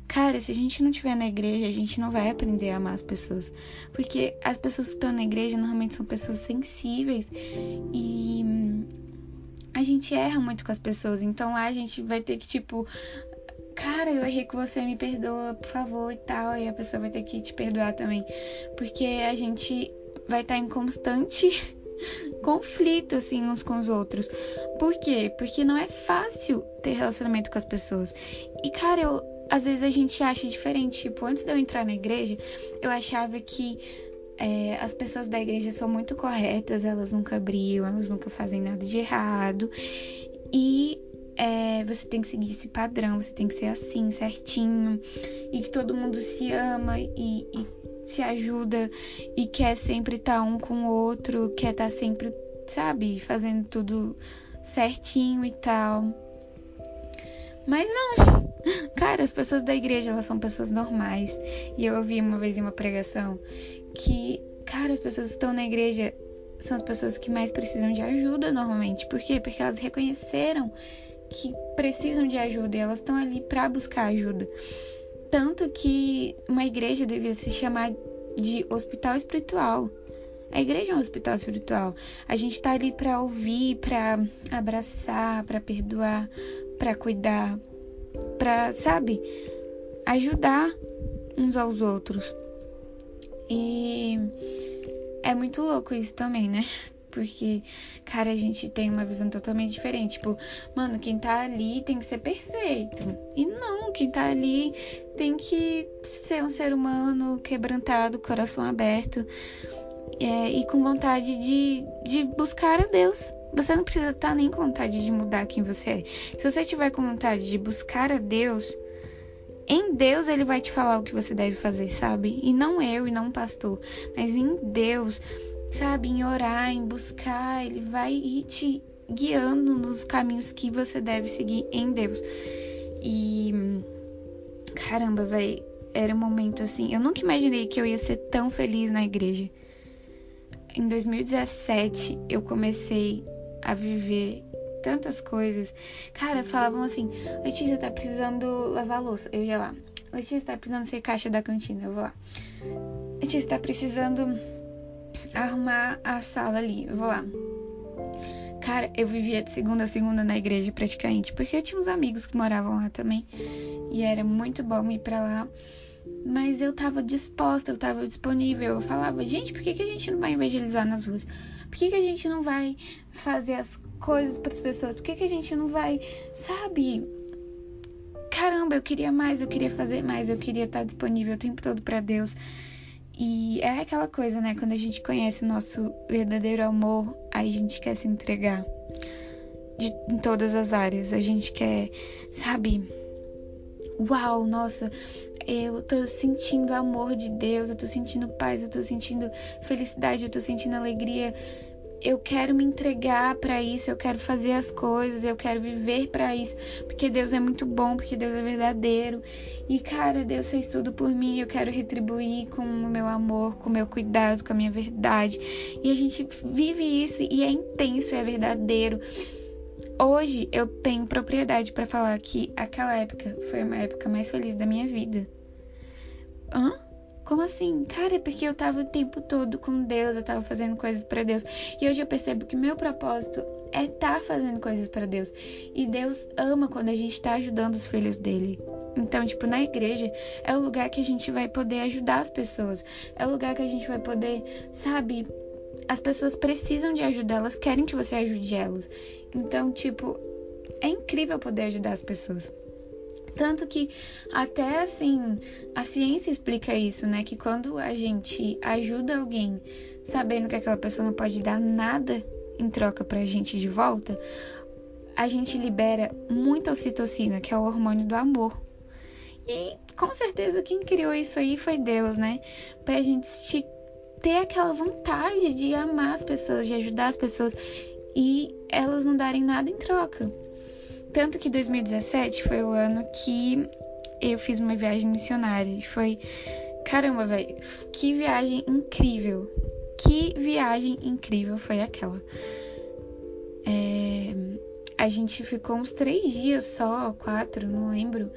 S2: Cara, se a gente não estiver na igreja, a gente não vai aprender a amar as pessoas. Porque as pessoas que estão na igreja normalmente são pessoas sensíveis e a gente erra muito com as pessoas. Então lá a gente vai ter que, tipo, cara, eu errei com você, me perdoa, por favor, e tal. E a pessoa vai ter que te perdoar também. Porque a gente vai estar em constante conflito, assim, uns com os outros. Por quê? Porque não é fácil ter relacionamento com as pessoas. E, cara, eu, às vezes a gente acha diferente. Tipo, antes de eu entrar na igreja, eu achava que é, as pessoas da igreja são muito corretas, elas nunca brigam, elas nunca fazem nada de errado. E é, você tem que seguir esse padrão, você tem que ser assim, certinho, e que todo mundo se ama e, e se ajuda e quer sempre estar tá um com o outro, quer estar tá sempre, sabe, fazendo tudo certinho e tal. Mas não, cara, as pessoas da igreja elas são pessoas normais. E eu ouvi uma vez em uma pregação que, cara, as pessoas que estão na igreja são as pessoas que mais precisam de ajuda normalmente. Por quê? Porque elas reconheceram que precisam de ajuda e elas estão ali para buscar ajuda. Tanto que uma igreja devia se chamar de hospital espiritual. A igreja é um hospital espiritual. A gente está ali para ouvir, para abraçar, para perdoar, para cuidar, para, sabe, ajudar uns aos outros. E é muito louco isso também, né? Porque, cara, a gente tem uma visão totalmente diferente. Tipo, mano, quem tá ali tem que ser perfeito. E não, quem tá ali tem que ser um ser humano quebrantado, coração aberto é, e com vontade de, de buscar a Deus. Você não precisa estar nem com vontade de mudar quem você é. Se você tiver com vontade de buscar a Deus, em Deus ele vai te falar o que você deve fazer, sabe? E não eu e não um pastor, mas em Deus, sabe? Em orar, em buscar, ele vai ir te guiando nos caminhos que você deve seguir em Deus. E caramba, velho, era um momento assim, eu nunca imaginei que eu ia ser tão feliz na igreja. Em 2017 eu comecei a viver tantas coisas. Cara, falavam assim: Letícia tá precisando lavar louça. Eu ia lá. Letícia tá precisando ser caixa da cantina. Eu vou lá. Letícia tá precisando arrumar a sala ali. Eu vou lá. Cara, eu vivia de segunda a segunda na igreja praticamente, porque eu tinha uns amigos que moravam lá também. E era muito bom ir pra lá. Mas eu tava disposta, eu tava disponível. Eu falava, gente, por que, que a gente não vai evangelizar nas ruas? Por que, que a gente não vai fazer as coisas para as pessoas? Por que, que a gente não vai, sabe? Caramba, eu queria mais, eu queria fazer mais, eu queria estar disponível o tempo todo para Deus. E é aquela coisa, né? Quando a gente conhece o nosso verdadeiro amor, aí a gente quer se entregar de, em todas as áreas. A gente quer, sabe? Uau, nossa, eu tô sentindo amor de Deus, eu tô sentindo paz, eu tô sentindo felicidade, eu tô sentindo alegria. eu quero me entregar para isso, eu quero fazer as coisas, eu quero viver para isso, porque Deus é muito bom, porque Deus é verdadeiro. E cara, Deus fez tudo por mim, eu quero retribuir com o meu amor, com o meu cuidado, com a minha verdade. E a gente vive isso e é intenso, é verdadeiro. Hoje eu tenho propriedade para falar que aquela época foi uma época mais feliz da minha vida. Hã? Como assim? Cara, é porque eu tava o tempo todo com Deus, eu tava fazendo coisas para Deus. E hoje eu percebo que meu propósito é estar tá fazendo coisas para Deus. E Deus ama quando a gente tá ajudando os filhos dele. Então, tipo, na igreja é o lugar que a gente vai poder ajudar as pessoas. É o lugar que a gente vai poder, sabe, as pessoas precisam de ajuda, elas querem que você ajude elas. Então, tipo, é incrível poder ajudar as pessoas. Tanto que até assim, a ciência explica isso, né? Que quando a gente ajuda alguém sabendo que aquela pessoa não pode dar nada em troca pra gente de volta, a gente libera muita ocitocina, que é o hormônio do amor. E com certeza quem criou isso aí foi Deus, né? Pra gente ter aquela vontade de amar as pessoas, de ajudar as pessoas e elas não darem nada em troca. Tanto que 2017 foi o ano que eu fiz uma viagem missionária. E foi. Caramba, velho, que viagem incrível! Que viagem incrível foi aquela. É, a gente ficou uns três dias só, quatro, não lembro.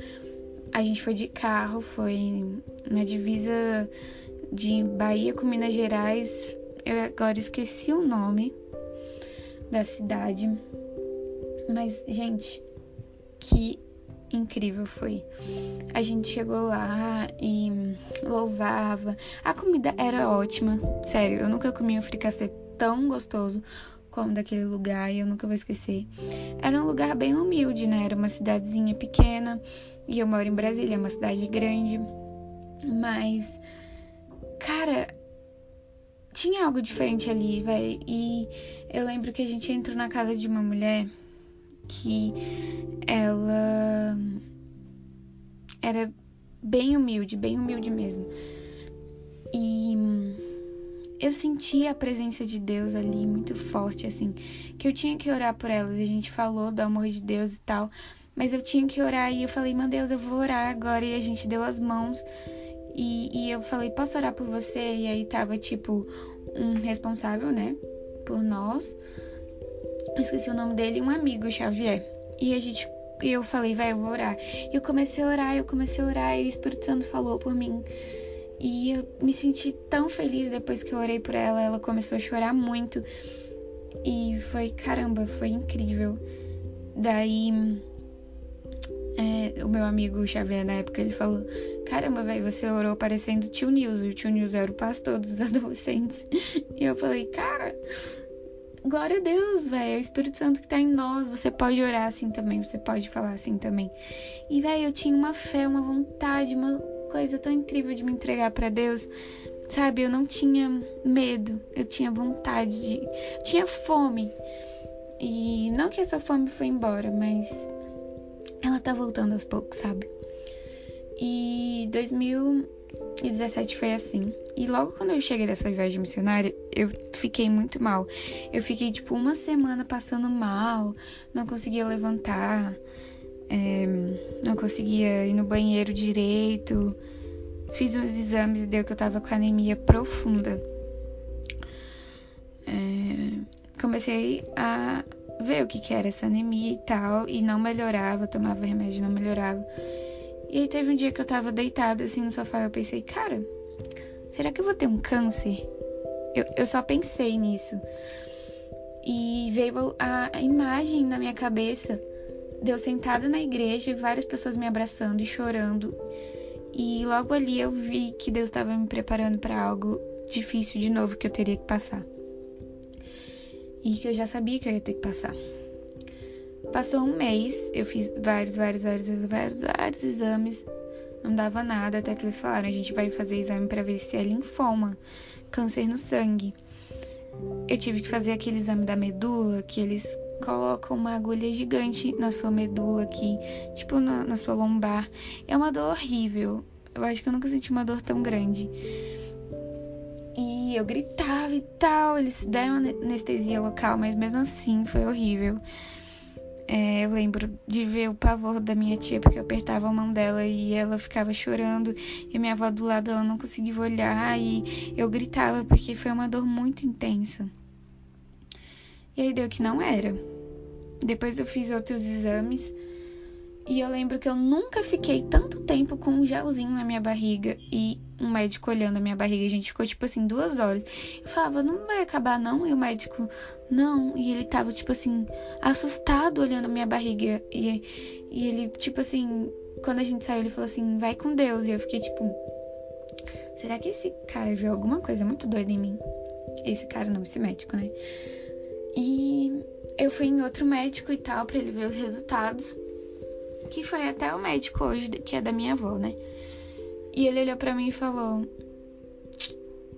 S2: A gente foi de carro, foi na divisa de Bahia com Minas Gerais. Eu agora esqueci o nome da cidade. Mas, gente, que incrível foi. A gente chegou lá e louvava. A comida era ótima, sério. Eu nunca comi um fricassê tão gostoso como daquele lugar e eu nunca vou esquecer. Era um lugar bem humilde, né? Era uma cidadezinha pequena e eu moro em Brasília, é uma cidade grande. Mas, cara, tinha algo diferente ali, velho. E eu lembro que a gente entrou na casa de uma mulher que ela era bem humilde, bem humilde mesmo. E eu sentia a presença de Deus ali muito forte, assim, que eu tinha que orar por elas. A gente falou do amor de Deus e tal, mas eu tinha que orar e eu falei, meu Deus, eu vou orar agora. E a gente deu as mãos e, e eu falei, posso orar por você? E aí tava tipo um responsável, né, por nós esqueci o nome dele, um amigo, Xavier. E a gente e eu falei, vai, eu vou orar. E eu comecei a orar, eu comecei a orar, e o Espírito Santo falou por mim. E eu me senti tão feliz depois que eu orei por ela. Ela começou a chorar muito. E foi, caramba, foi incrível. Daí, é, o meu amigo Xavier, na época, ele falou: Caramba, velho, você orou parecendo tio Nilson. O tio Nilson era o pastor dos adolescentes. E eu falei: Cara, glória a Deus, velho. É o Espírito Santo que tá em nós. Você pode orar assim também, você pode falar assim também. E, velho, eu tinha uma fé, uma vontade, uma coisa tão incrível de me entregar para Deus. Sabe, eu não tinha medo, eu tinha vontade de. Eu tinha fome. E não que essa fome foi embora, mas ela tá voltando aos poucos, sabe? E 2017 foi assim. E logo quando eu cheguei dessa viagem missionária, eu fiquei muito mal. Eu fiquei tipo uma semana passando mal, não conseguia levantar, é, não conseguia ir no banheiro direito. Fiz uns exames e deu que eu tava com anemia profunda. É, comecei a ver o que, que era essa anemia e tal, e não melhorava, tomava remédio, não melhorava. E aí teve um dia que eu tava deitada assim no sofá e eu pensei, cara, será que eu vou ter um câncer? Eu, eu só pensei nisso. E veio a, a imagem na minha cabeça de eu sentada na igreja e várias pessoas me abraçando e chorando. E logo ali eu vi que Deus estava me preparando para algo difícil de novo que eu teria que passar. E que eu já sabia que eu ia ter que passar. Passou um mês, eu fiz vários, vários, vários, vários, vários exames, não dava nada, até que eles falaram: a gente vai fazer exame para ver se é linfoma câncer no sangue. Eu tive que fazer aquele exame da medula, que eles colocam uma agulha gigante na sua medula aqui, tipo na, na sua lombar. É uma dor horrível. Eu acho que eu nunca senti uma dor tão grande. E eu gritava e tal. Eles deram anestesia local, mas mesmo assim foi horrível. É, eu lembro de ver o pavor da minha tia, porque eu apertava a mão dela e ela ficava chorando, e minha avó do lado ela não conseguia olhar, e eu gritava porque foi uma dor muito intensa. E aí deu que não era. Depois eu fiz outros exames e eu lembro que eu nunca fiquei tanto tempo com um gelzinho na minha barriga e um médico olhando a minha barriga. A gente ficou tipo assim duas horas. Eu falava, não vai acabar não? E o médico, não. E ele tava tipo assim, assustado olhando a minha barriga. E, e ele, tipo assim, quando a gente saiu, ele falou assim, vai com Deus. E eu fiquei tipo, será que esse cara viu alguma coisa muito doida em mim? Esse cara não, esse médico, né? E eu fui em outro médico e tal, para ele ver os resultados que foi até o médico hoje, que é da minha avó, né? E ele olhou para mim e falou: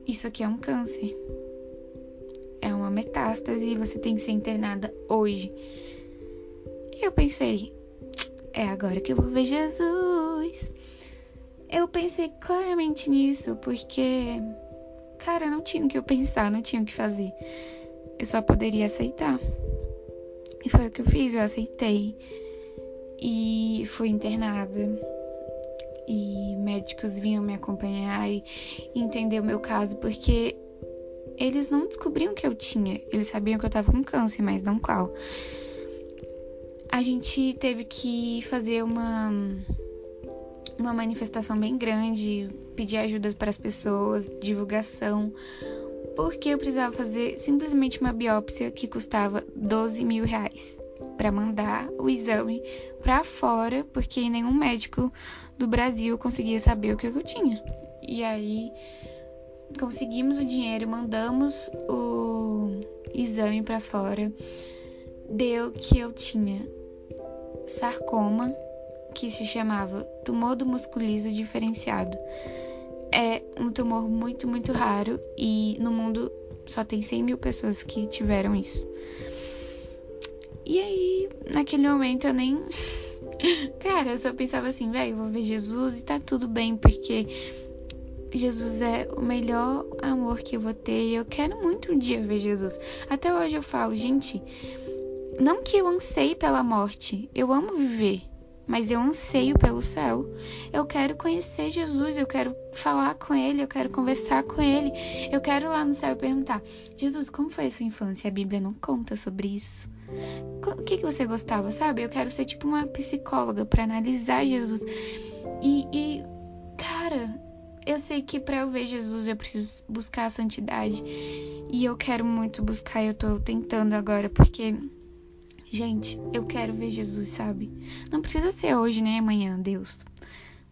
S2: Isso aqui é um câncer. É uma metástase e você tem que ser internada hoje. E eu pensei: É agora que eu vou ver Jesus. Eu pensei claramente nisso porque, cara, não tinha o que eu pensar, não tinha o que fazer. Eu só poderia aceitar. E foi o que eu fiz, eu aceitei e fui internada. E médicos vinham me acompanhar e entender o meu caso, porque eles não descobriam que eu tinha. Eles sabiam que eu tava com câncer, mas não qual. A gente teve que fazer uma uma manifestação bem grande, pedir ajuda para as pessoas, divulgação, porque eu precisava fazer simplesmente uma biópsia que custava 12 mil reais para mandar o exame para fora, porque nenhum médico do Brasil conseguia saber o que eu tinha. E aí conseguimos o dinheiro, mandamos o exame para fora. Deu que eu tinha sarcoma, que se chamava tumor do musculizo diferenciado. É um tumor muito, muito raro e no mundo só tem 100 mil pessoas que tiveram isso. E aí, naquele momento eu nem. Cara, eu só pensava assim, velho, vou ver Jesus e tá tudo bem, porque Jesus é o melhor amor que eu vou ter e eu quero muito um dia ver Jesus. Até hoje eu falo, gente, não que eu anseie pela morte, eu amo viver mas eu anseio pelo céu. Eu quero conhecer Jesus, eu quero falar com Ele, eu quero conversar com Ele. Eu quero lá no céu perguntar: Jesus, como foi a sua infância? A Bíblia não conta sobre isso. O que, que você gostava, sabe? Eu quero ser tipo uma psicóloga para analisar Jesus. E, e, cara, eu sei que para eu ver Jesus eu preciso buscar a santidade. E eu quero muito buscar, eu tô tentando agora, porque Gente, eu quero ver Jesus, sabe? Não precisa ser hoje nem amanhã, Deus.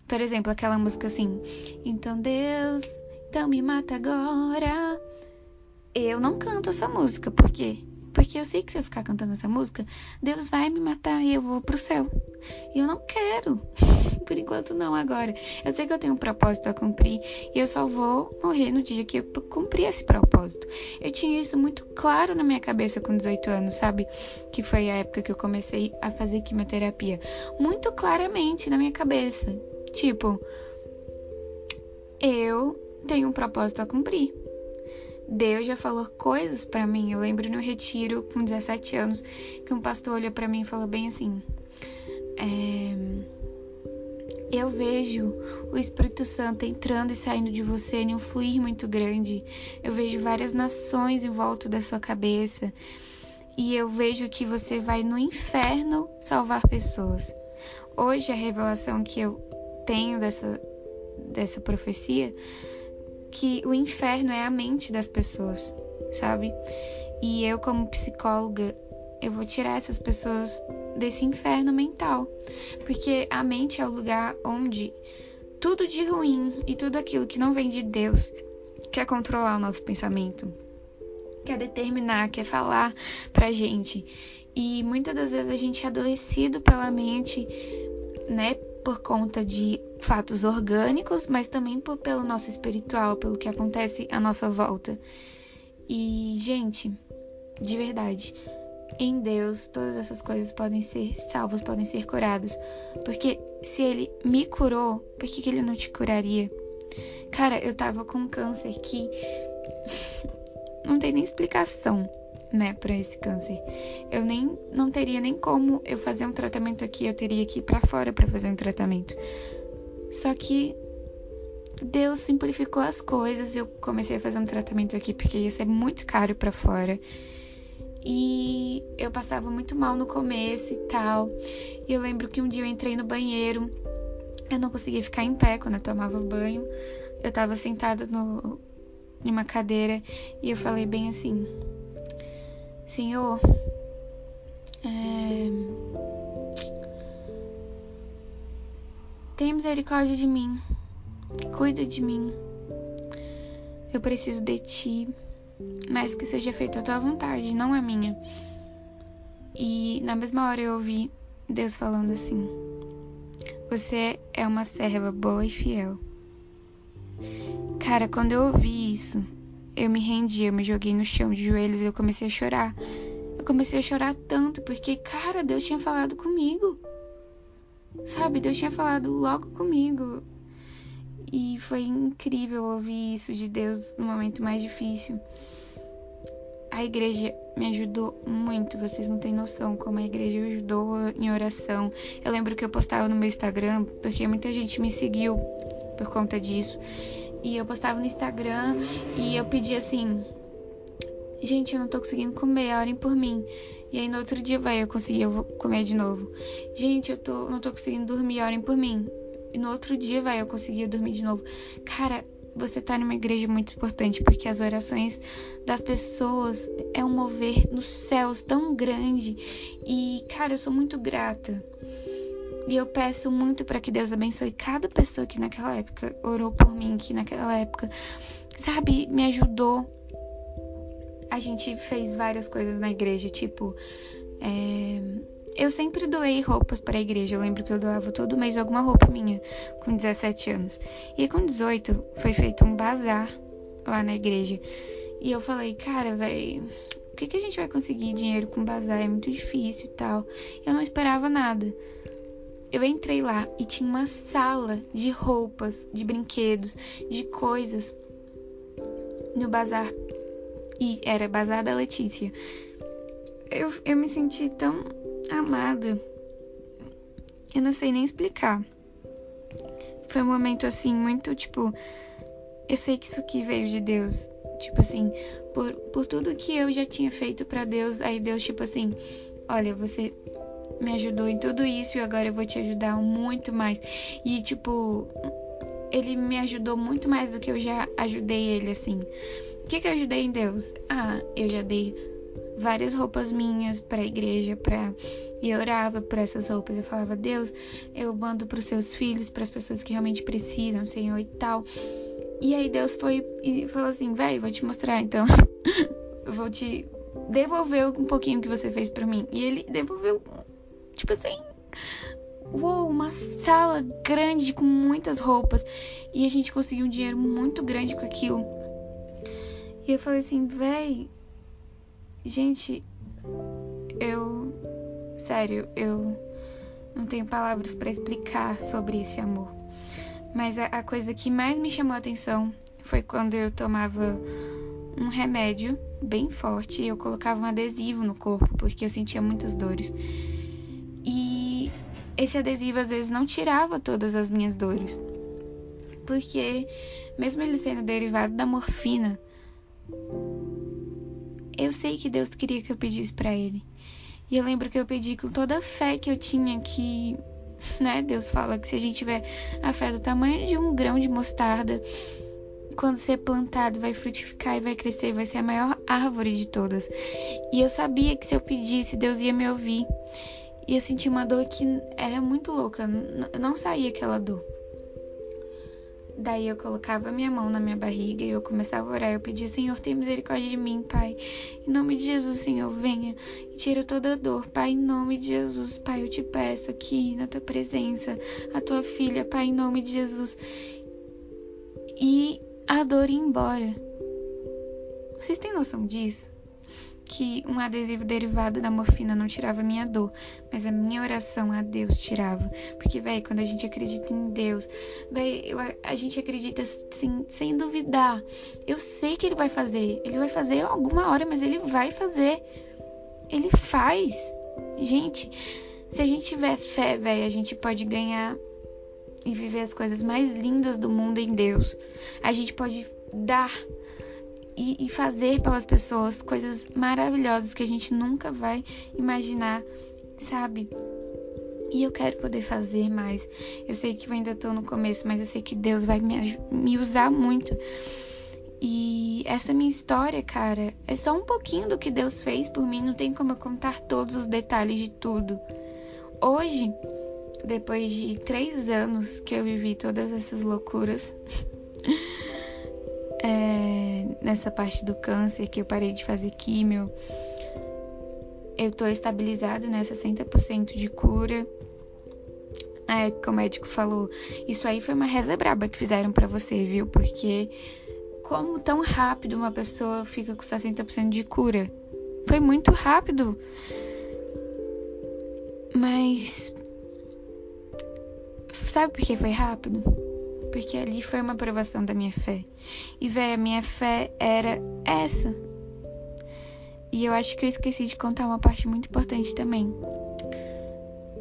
S2: Por exemplo, aquela música assim: Então Deus, então me mata agora. Eu não canto essa música, por quê? Porque eu sei que se eu ficar cantando essa música, Deus vai me matar e eu vou pro céu. E eu não quero. Por enquanto não agora. Eu sei que eu tenho um propósito a cumprir e eu só vou morrer no dia que eu cumprir esse propósito. Eu tinha isso muito claro na minha cabeça com 18 anos, sabe? Que foi a época que eu comecei a fazer quimioterapia. Muito claramente na minha cabeça. Tipo, eu tenho um propósito a cumprir. Deus já falou coisas para mim. Eu lembro no retiro com 17 anos que um pastor olhou para mim e falou bem assim: é, Eu vejo o Espírito Santo entrando e saindo de você em um fluir muito grande. Eu vejo várias nações em volta da sua cabeça. E eu vejo que você vai no inferno salvar pessoas. Hoje a revelação que eu tenho dessa, dessa profecia que o inferno é a mente das pessoas, sabe? E eu, como psicóloga, eu vou tirar essas pessoas desse inferno mental, porque a mente é o lugar onde tudo de ruim e tudo aquilo que não vem de Deus quer controlar o nosso pensamento, quer determinar, quer falar pra gente. E muitas das vezes a gente é adoecido pela mente, né, por conta de fatos orgânicos, mas também por, pelo nosso espiritual, pelo que acontece à nossa volta. E, gente, de verdade, em Deus todas essas coisas podem ser salvas, podem ser curadas. Porque se Ele me curou, por que, que Ele não te curaria? Cara, eu tava com câncer que não tem nem explicação, né, para esse câncer. Eu nem não teria nem como eu fazer um tratamento aqui, eu teria que ir para fora para fazer um tratamento. Só que Deus simplificou as coisas. Eu comecei a fazer um tratamento aqui porque ia ser muito caro para fora. E eu passava muito mal no começo e tal. E eu lembro que um dia eu entrei no banheiro, eu não conseguia ficar em pé quando eu tomava banho. Eu tava sentada no, em uma cadeira e eu falei bem assim: Senhor, é... tem misericórdia de mim, cuida de mim. Eu preciso de ti mas que seja feita a tua vontade, não a minha. E na mesma hora eu ouvi Deus falando assim: Você é uma serva boa e fiel. Cara, quando eu ouvi isso, eu me rendi, eu me joguei no chão de joelhos e eu comecei a chorar. Eu comecei a chorar tanto porque, cara, Deus tinha falado comigo. Sabe, Deus tinha falado logo comigo. E foi incrível ouvir isso de Deus no momento mais difícil. A igreja me ajudou muito, vocês não têm noção como a igreja me ajudou em oração. Eu lembro que eu postava no meu Instagram, porque muita gente me seguiu por conta disso. E eu postava no Instagram e eu pedia assim: Gente, eu não tô conseguindo comer, orem por mim. E aí no outro dia, vai, eu consegui, eu vou comer de novo. Gente, eu tô, não tô conseguindo dormir, orem por mim. E no outro dia, vai, eu conseguia dormir de novo. Cara, você tá numa igreja muito importante, porque as orações das pessoas é um mover nos céus tão grande. E, cara, eu sou muito grata. E eu peço muito para que Deus abençoe cada pessoa que naquela época orou por mim, que naquela época, sabe, me ajudou. A gente fez várias coisas na igreja, tipo, é, eu sempre doei roupas para a igreja. Eu lembro que eu doava todo mês alguma roupa minha, com 17 anos. E com 18 foi feito um bazar lá na igreja. E eu falei, cara, velho, o que, que a gente vai conseguir dinheiro com bazar? É muito difícil e tal. Eu não esperava nada. Eu entrei lá e tinha uma sala de roupas, de brinquedos, de coisas no bazar. E era bazar da Letícia. Eu, eu me senti tão amada. Eu não sei nem explicar. Foi um momento assim, muito tipo. Eu sei que isso aqui veio de Deus. Tipo assim, por, por tudo que eu já tinha feito para Deus, aí Deus, tipo assim: Olha, você me ajudou em tudo isso e agora eu vou te ajudar muito mais. E, tipo, ele me ajudou muito mais do que eu já ajudei ele, assim. O que, que eu ajudei em Deus? Ah, eu já dei várias roupas minhas para a igreja, para e eu orava por essas roupas. Eu falava: "Deus, eu mando para os seus filhos, para as pessoas que realmente precisam, Senhor e tal". E aí Deus foi e falou assim: "Velho, vou te mostrar então. eu vou te devolver um pouquinho que você fez para mim". E ele devolveu tipo assim, uou, uma sala grande com muitas roupas. E a gente conseguiu um dinheiro muito grande com aquilo. E eu falei assim, véi, Gente, eu. Sério, eu não tenho palavras para explicar sobre esse amor. Mas a, a, coisa que mais me chamou a atenção foi quando eu tomava um remédio bem forte e eu colocava um adesivo no corpo porque eu sentia muitas dores. Esse adesivo às vezes não tirava todas as minhas dores. Porque, mesmo ele sendo derivado da morfina, eu sei que Deus queria que eu pedisse para Ele. E eu lembro que eu pedi com toda a fé que eu tinha que, né? Deus fala que se a gente tiver a fé do tamanho de um grão de mostarda, quando ser plantado vai frutificar e vai crescer, vai ser a maior árvore de todas. E eu sabia que se eu pedisse, Deus ia me ouvir. E eu senti uma dor que era muito louca, não saía aquela dor. Daí eu colocava minha mão na minha barriga e eu começava a orar. Eu pedia, Senhor, tem misericórdia de mim, Pai. Em nome de Jesus, Senhor, venha e tira toda a dor, Pai. Em nome de Jesus, Pai, eu te peço aqui na tua presença, a tua filha, Pai, em nome de Jesus. E a dor ia embora. Vocês têm noção disso? Que um adesivo derivado da morfina não tirava minha dor, mas a minha oração a Deus tirava. Porque, velho, quando a gente acredita em Deus, velho, a gente acredita assim, sem duvidar. Eu sei que Ele vai fazer. Ele vai fazer alguma hora, mas Ele vai fazer. Ele faz. Gente, se a gente tiver fé, velho, a gente pode ganhar e viver as coisas mais lindas do mundo em Deus. A gente pode dar e, e fazer pelas pessoas coisas maravilhosas que a gente nunca vai imaginar, sabe? E eu quero poder fazer mais. Eu sei que eu ainda tô no começo, mas eu sei que Deus vai me, me usar muito. E essa minha história, cara, é só um pouquinho do que Deus fez por mim. Não tem como eu contar todos os detalhes de tudo. Hoje, depois de três anos que eu vivi todas essas loucuras, é, nessa parte do câncer que eu parei de fazer químio. Eu tô estabilizada, né? 60% de cura. Na época o médico falou: Isso aí foi uma reza braba que fizeram para você, viu? Porque como tão rápido uma pessoa fica com 60% de cura? Foi muito rápido. Mas. Sabe por que foi rápido? Porque ali foi uma provação da minha fé. E, véi, a minha fé era essa. E eu acho que eu esqueci de contar uma parte muito importante também.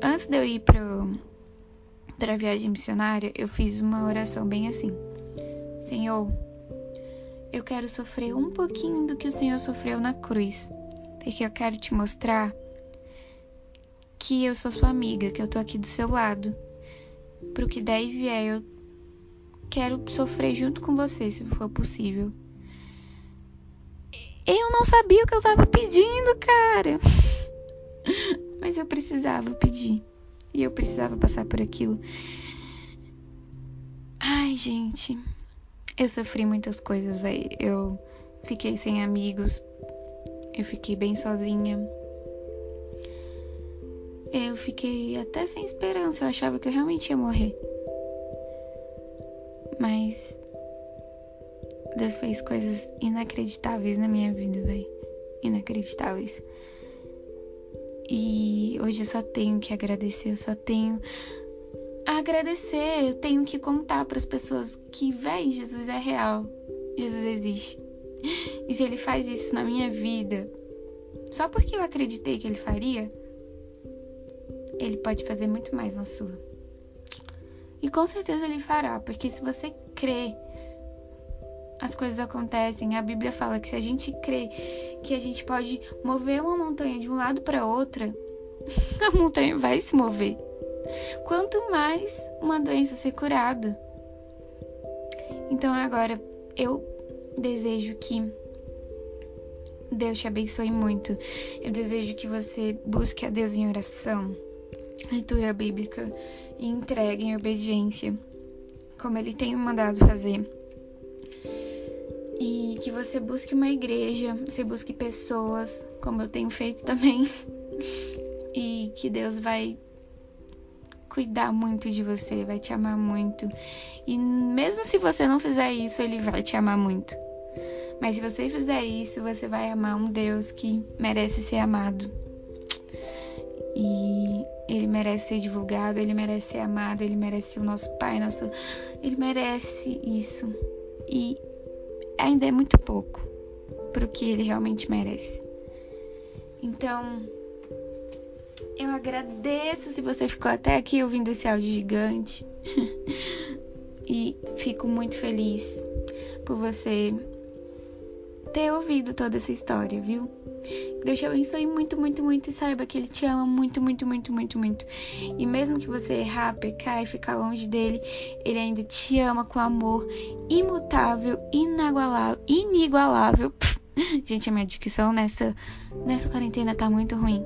S2: Antes de eu ir pro, pra viagem missionária, eu fiz uma oração bem assim: Senhor, eu quero sofrer um pouquinho do que o Senhor sofreu na cruz, porque eu quero te mostrar que eu sou sua amiga, que eu tô aqui do seu lado. Pro que der e vier, eu quero sofrer junto com você, se for possível. Eu não sabia o que eu tava pedindo, cara. Mas eu precisava pedir. E eu precisava passar por aquilo. Ai, gente. Eu sofri muitas coisas, velho. Eu fiquei sem amigos. Eu fiquei bem sozinha. Eu fiquei até sem esperança. Eu achava que eu realmente ia morrer. Mas Deus fez coisas inacreditáveis na minha vida, velho. Inacreditáveis. E hoje eu só tenho que agradecer, eu só tenho a agradecer, eu tenho que contar para as pessoas que, véi, Jesus é real. Jesus existe. E se ele faz isso na minha vida, só porque eu acreditei que ele faria, ele pode fazer muito mais na sua. E com certeza ele fará, porque se você crê, as coisas acontecem. A Bíblia fala que se a gente crê que a gente pode mover uma montanha de um lado para outra, a montanha vai se mover. Quanto mais uma doença ser curada. Então agora eu desejo que Deus te abençoe muito. Eu desejo que você busque a Deus em oração, leitura bíblica e entregue em obediência, como Ele tem mandado fazer. E que você busque uma igreja, você busque pessoas, como eu tenho feito também. e que Deus vai cuidar muito de você, vai te amar muito. E mesmo se você não fizer isso, Ele vai te amar muito. Mas se você fizer isso, você vai amar um Deus que merece ser amado. E ele merece ser divulgado, ele merece ser amado, ele merece o nosso pai, nosso. Ele merece isso. E ainda é muito pouco para o que ele realmente merece. Então, eu agradeço se você ficou até aqui ouvindo esse áudio gigante. e fico muito feliz por você ter ouvido toda essa história, viu? Deus te abençoe muito, muito, muito e saiba que Ele te ama muito, muito, muito, muito, muito. E mesmo que você errar, pecar e ficar longe dele, Ele ainda te ama com amor imutável, inigualável, inigualável. Gente, a minha dicção nessa, nessa quarentena tá muito ruim.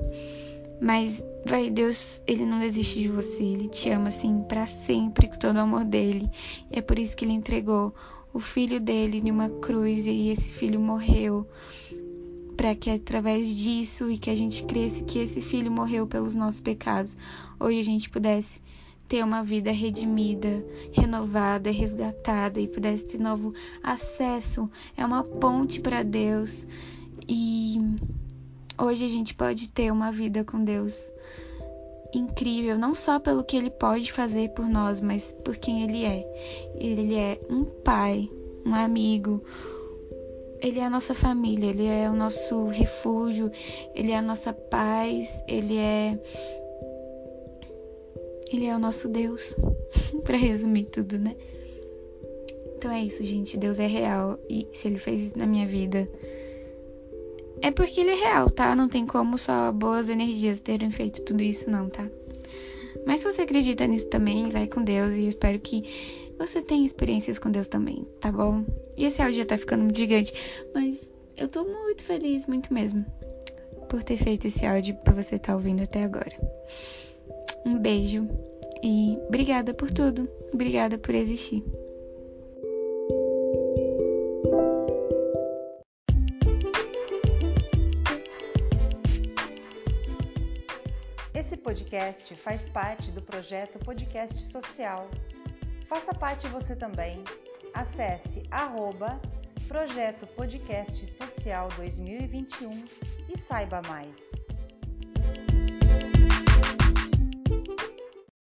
S2: Mas, vai, Deus, Ele não desiste de você. Ele te ama, assim, para sempre, com todo o amor dele. E é por isso que Ele entregou o filho dele numa cruz e esse filho morreu para que através disso e que a gente cresce que esse filho morreu pelos nossos pecados, hoje a gente pudesse ter uma vida redimida, renovada, resgatada e pudesse ter novo acesso, é uma ponte para Deus. E hoje a gente pode ter uma vida com Deus incrível, não só pelo que ele pode fazer por nós, mas por quem ele é. Ele é um pai, um amigo, ele é a nossa família, ele é o nosso refúgio, ele é a nossa paz, ele é ele é o nosso Deus. para resumir tudo, né? Então é isso, gente. Deus é real e se ele fez isso na minha vida, é porque ele é real, tá? Não tem como só boas energias terem feito tudo isso, não, tá? Mas se você acredita nisso também, vai com Deus e eu espero que você tenha experiências com Deus também, tá bom? E esse áudio já tá ficando muito gigante, mas eu tô muito feliz, muito mesmo, por ter feito esse áudio pra você estar tá ouvindo até agora. Um beijo e obrigada por tudo, obrigada por existir.
S1: Esse podcast faz parte do projeto Podcast Social. Faça parte você também. Acesse arroba Projeto Podcast Social 2021 e saiba mais.